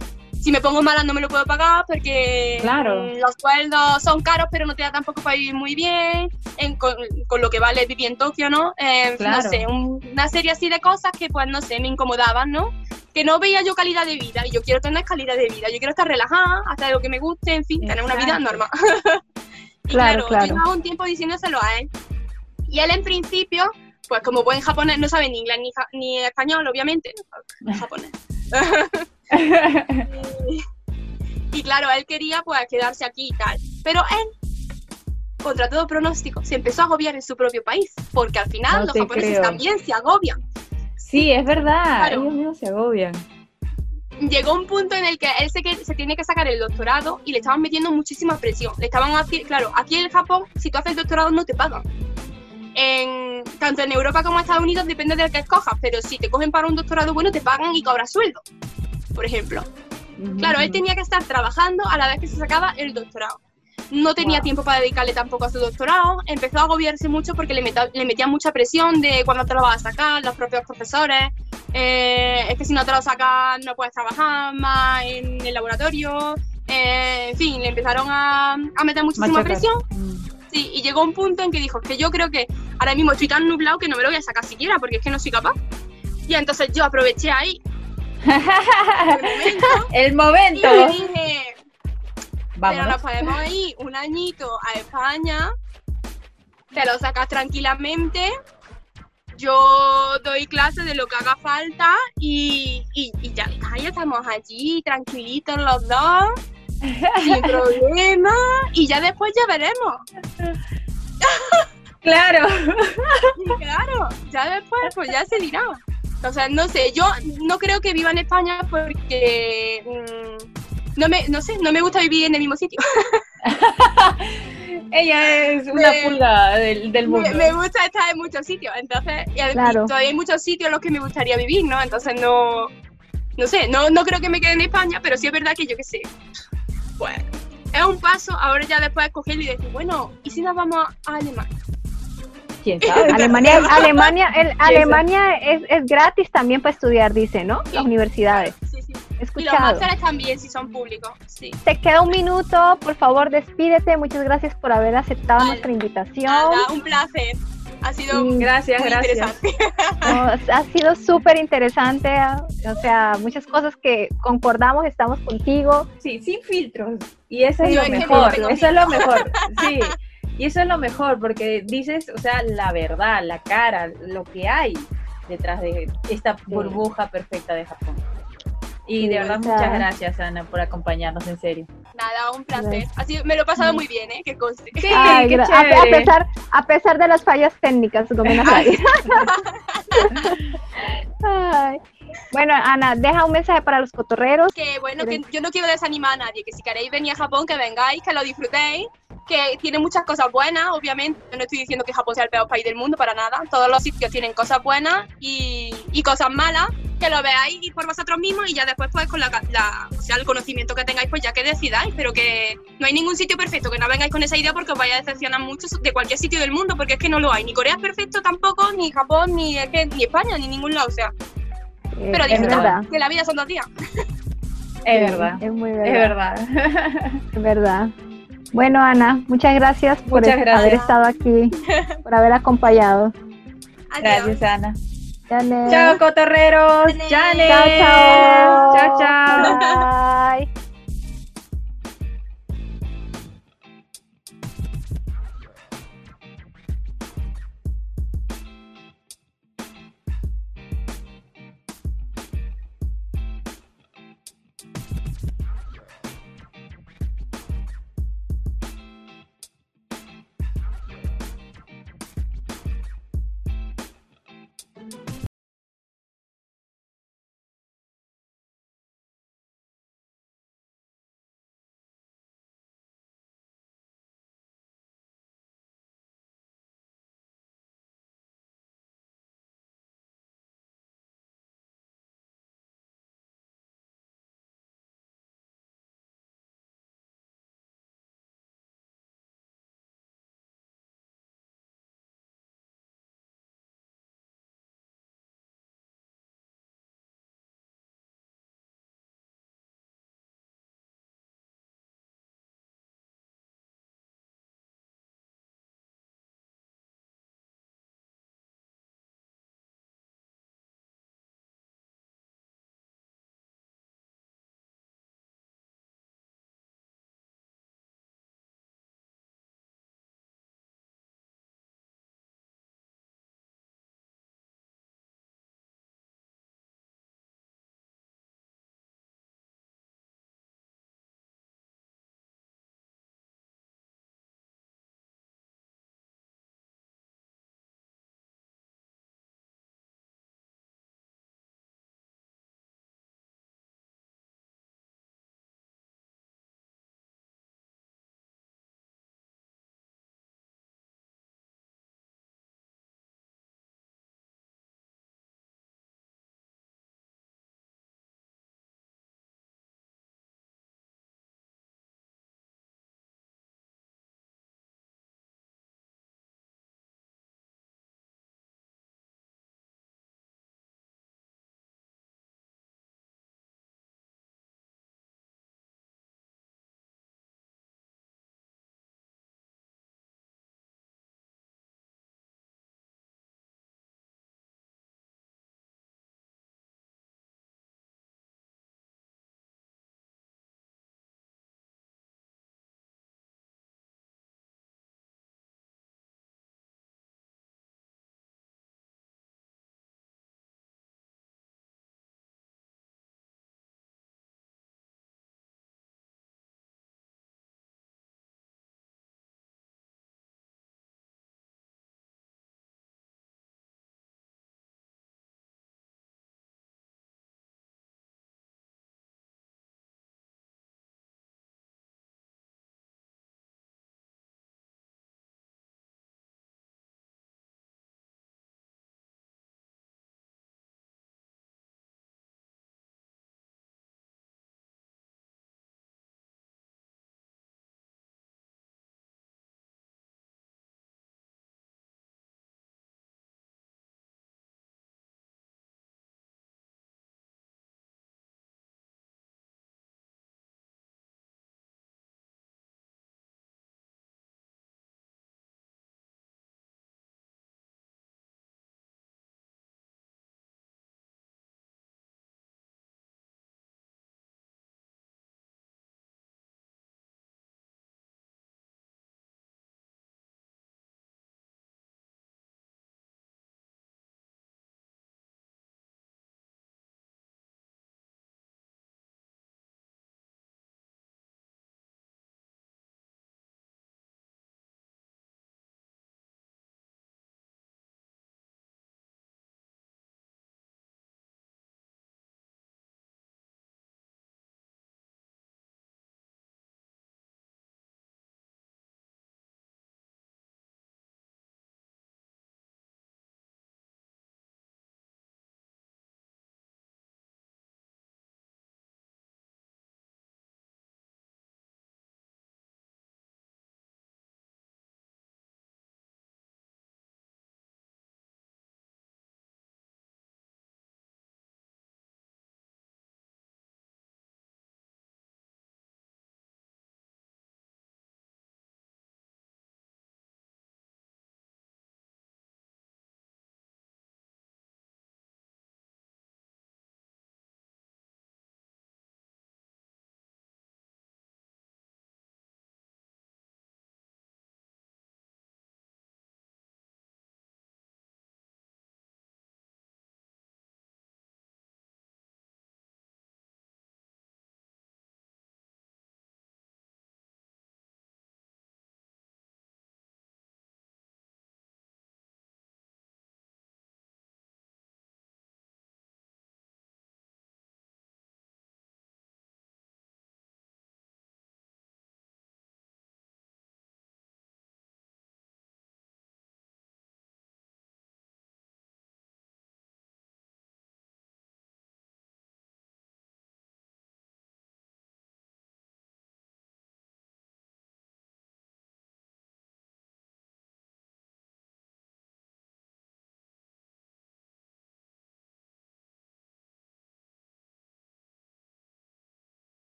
Speaker 2: si me pongo mala no me lo puedo pagar porque mm, los sueldos son caros pero no te da tampoco para vivir muy bien con, lo que vale vivir en Tokio, ¿no? Eh, no sé, una serie así de cosas que pues no sé, me incomodaban, ¿no? Que no veía yo calidad de vida y yo quiero tener calidad de vida, yo quiero estar relajada, hacer lo que me guste, en fin, tener una vida normal. y claro, claro, yo llevaba un tiempo diciéndoselo a él. Y él en principio, pues como buen japonés, no sabe ni inglés ni, ni español, obviamente, japonés. y, claro, él quería pues quedarse aquí y tal. Pero él, contra todo pronóstico, se empezó a agobiar en su propio país, porque al final los japoneses también se agobian.
Speaker 3: Sí, es verdad, ellos mismos se agobian.
Speaker 2: Llegó un punto en el que él se, se tiene que sacar el doctorado y le estaban metiendo muchísima presión. Le estaban claro, aquí en Japón, si tú haces doctorado no te pagan. En, tanto en Europa como en Estados Unidos depende del que escojas, pero si te cogen para un doctorado bueno te pagan y cobras sueldo por ejemplo. Claro, él tenía que estar trabajando a la vez que se sacaba el doctorado. No tenía tiempo para dedicarle tampoco a su doctorado. Empezó a agobiarse mucho porque le, le metían mucha presión de cuándo te lo vas a sacar, los propios profesores. Eh, es que si no te lo sacas no puedes trabajar más en el laboratorio. Eh, en fin, le empezaron a, a meter muchísima presión. Mm. Sí, y llegó un punto en que dijo que yo creo que ahora mismo estoy tan nublado que no me lo voy a sacar siquiera porque es que no soy capaz. Y entonces yo aproveché ahí
Speaker 3: el momento.
Speaker 2: Y dije, pero nos podemos ir un añito a España, te lo sacas tranquilamente, yo doy clases de lo que haga falta y, y, ya, ya estamos allí tranquilitos los dos, sin problema, y ya después ya veremos.
Speaker 3: Claro.
Speaker 2: claro, ya después pues ya se dirá. O sea, no sé, yo no creo que viva en España porque mm, no me, no sé, no me gusta vivir en el mismo sitio.
Speaker 3: Ella es una pulga del, del mundo.
Speaker 2: Me, gusta estar en muchos sitios, entonces, y todavía hay muchos sitios en los que me gustaría vivir, ¿no? Entonces no, no sé, no, no creo que me quede en España, pero sí es verdad que yo qué sé, pues es un paso, ahora ya después de cogerlo y decir, bueno, ¿y si nos vamos a Alemania?
Speaker 4: Alemania, Alemania, el, Alemania es, es, gratis también para estudiar, dice, ¿no? Las universidades.
Speaker 2: Sí, sí. Escuchado. Y los másteres también, si son públicos. Sí.
Speaker 4: Te queda un minuto, por favor, despídete. Muchas gracias por haber aceptado nuestra invitación.
Speaker 2: un placer. Ha sido
Speaker 3: gracias, gracias.
Speaker 4: ha sido súper interesante. O sea, muchas cosas que concordamos, estamos contigo.
Speaker 3: Sí, sin filtros. Y eso es lo mejor. Eso es lo mejor. Sí. Y eso es lo mejor, porque dices, o sea, la verdad, la cara, lo que hay detrás de esta burbuja perfecta de Japón. Y de verdad, muchas gracias, Ana, por acompañarnos, en serio.
Speaker 2: Nada, un placer. Así me lo he pasado muy bien, ¿eh? Que conste.
Speaker 4: Sí, a, pesar, a pesar de las fallas técnicas, como Ay. Bueno, Ana, deja un mensaje para los cotorreros.
Speaker 2: Que bueno, que yo no quiero desanimar a nadie, que si queréis venir a Japón, que vengáis, que lo disfrutéis, que tiene muchas cosas buenas, obviamente. No estoy diciendo que Japón sea el peor país del mundo para nada. Todos los sitios tienen cosas buenas y, y cosas malas. Que lo veáis por vosotros mismos y ya después, pues, con la, o sea, el conocimiento que tengáis, pues ya que decidáis. Pero que no hay ningún sitio perfecto, que no vengáis con esa idea porque os vaya a decepcionar mucho de cualquier sitio del mundo, porque es que no lo hay. Ni Corea es perfecto tampoco, ni Japón, ni, ni España, ni ningún lado. O sea, eh, pero disfruta, que la vida son dos días.
Speaker 3: Es verdad. Es muy verdad. Es verdad.
Speaker 4: Es verdad. Bueno, Ana, muchas gracias por haber estado aquí, por haber acompañado.
Speaker 3: Gracias, Ana. Chao, cotorreros. Chao,
Speaker 4: chao. Chao, chao.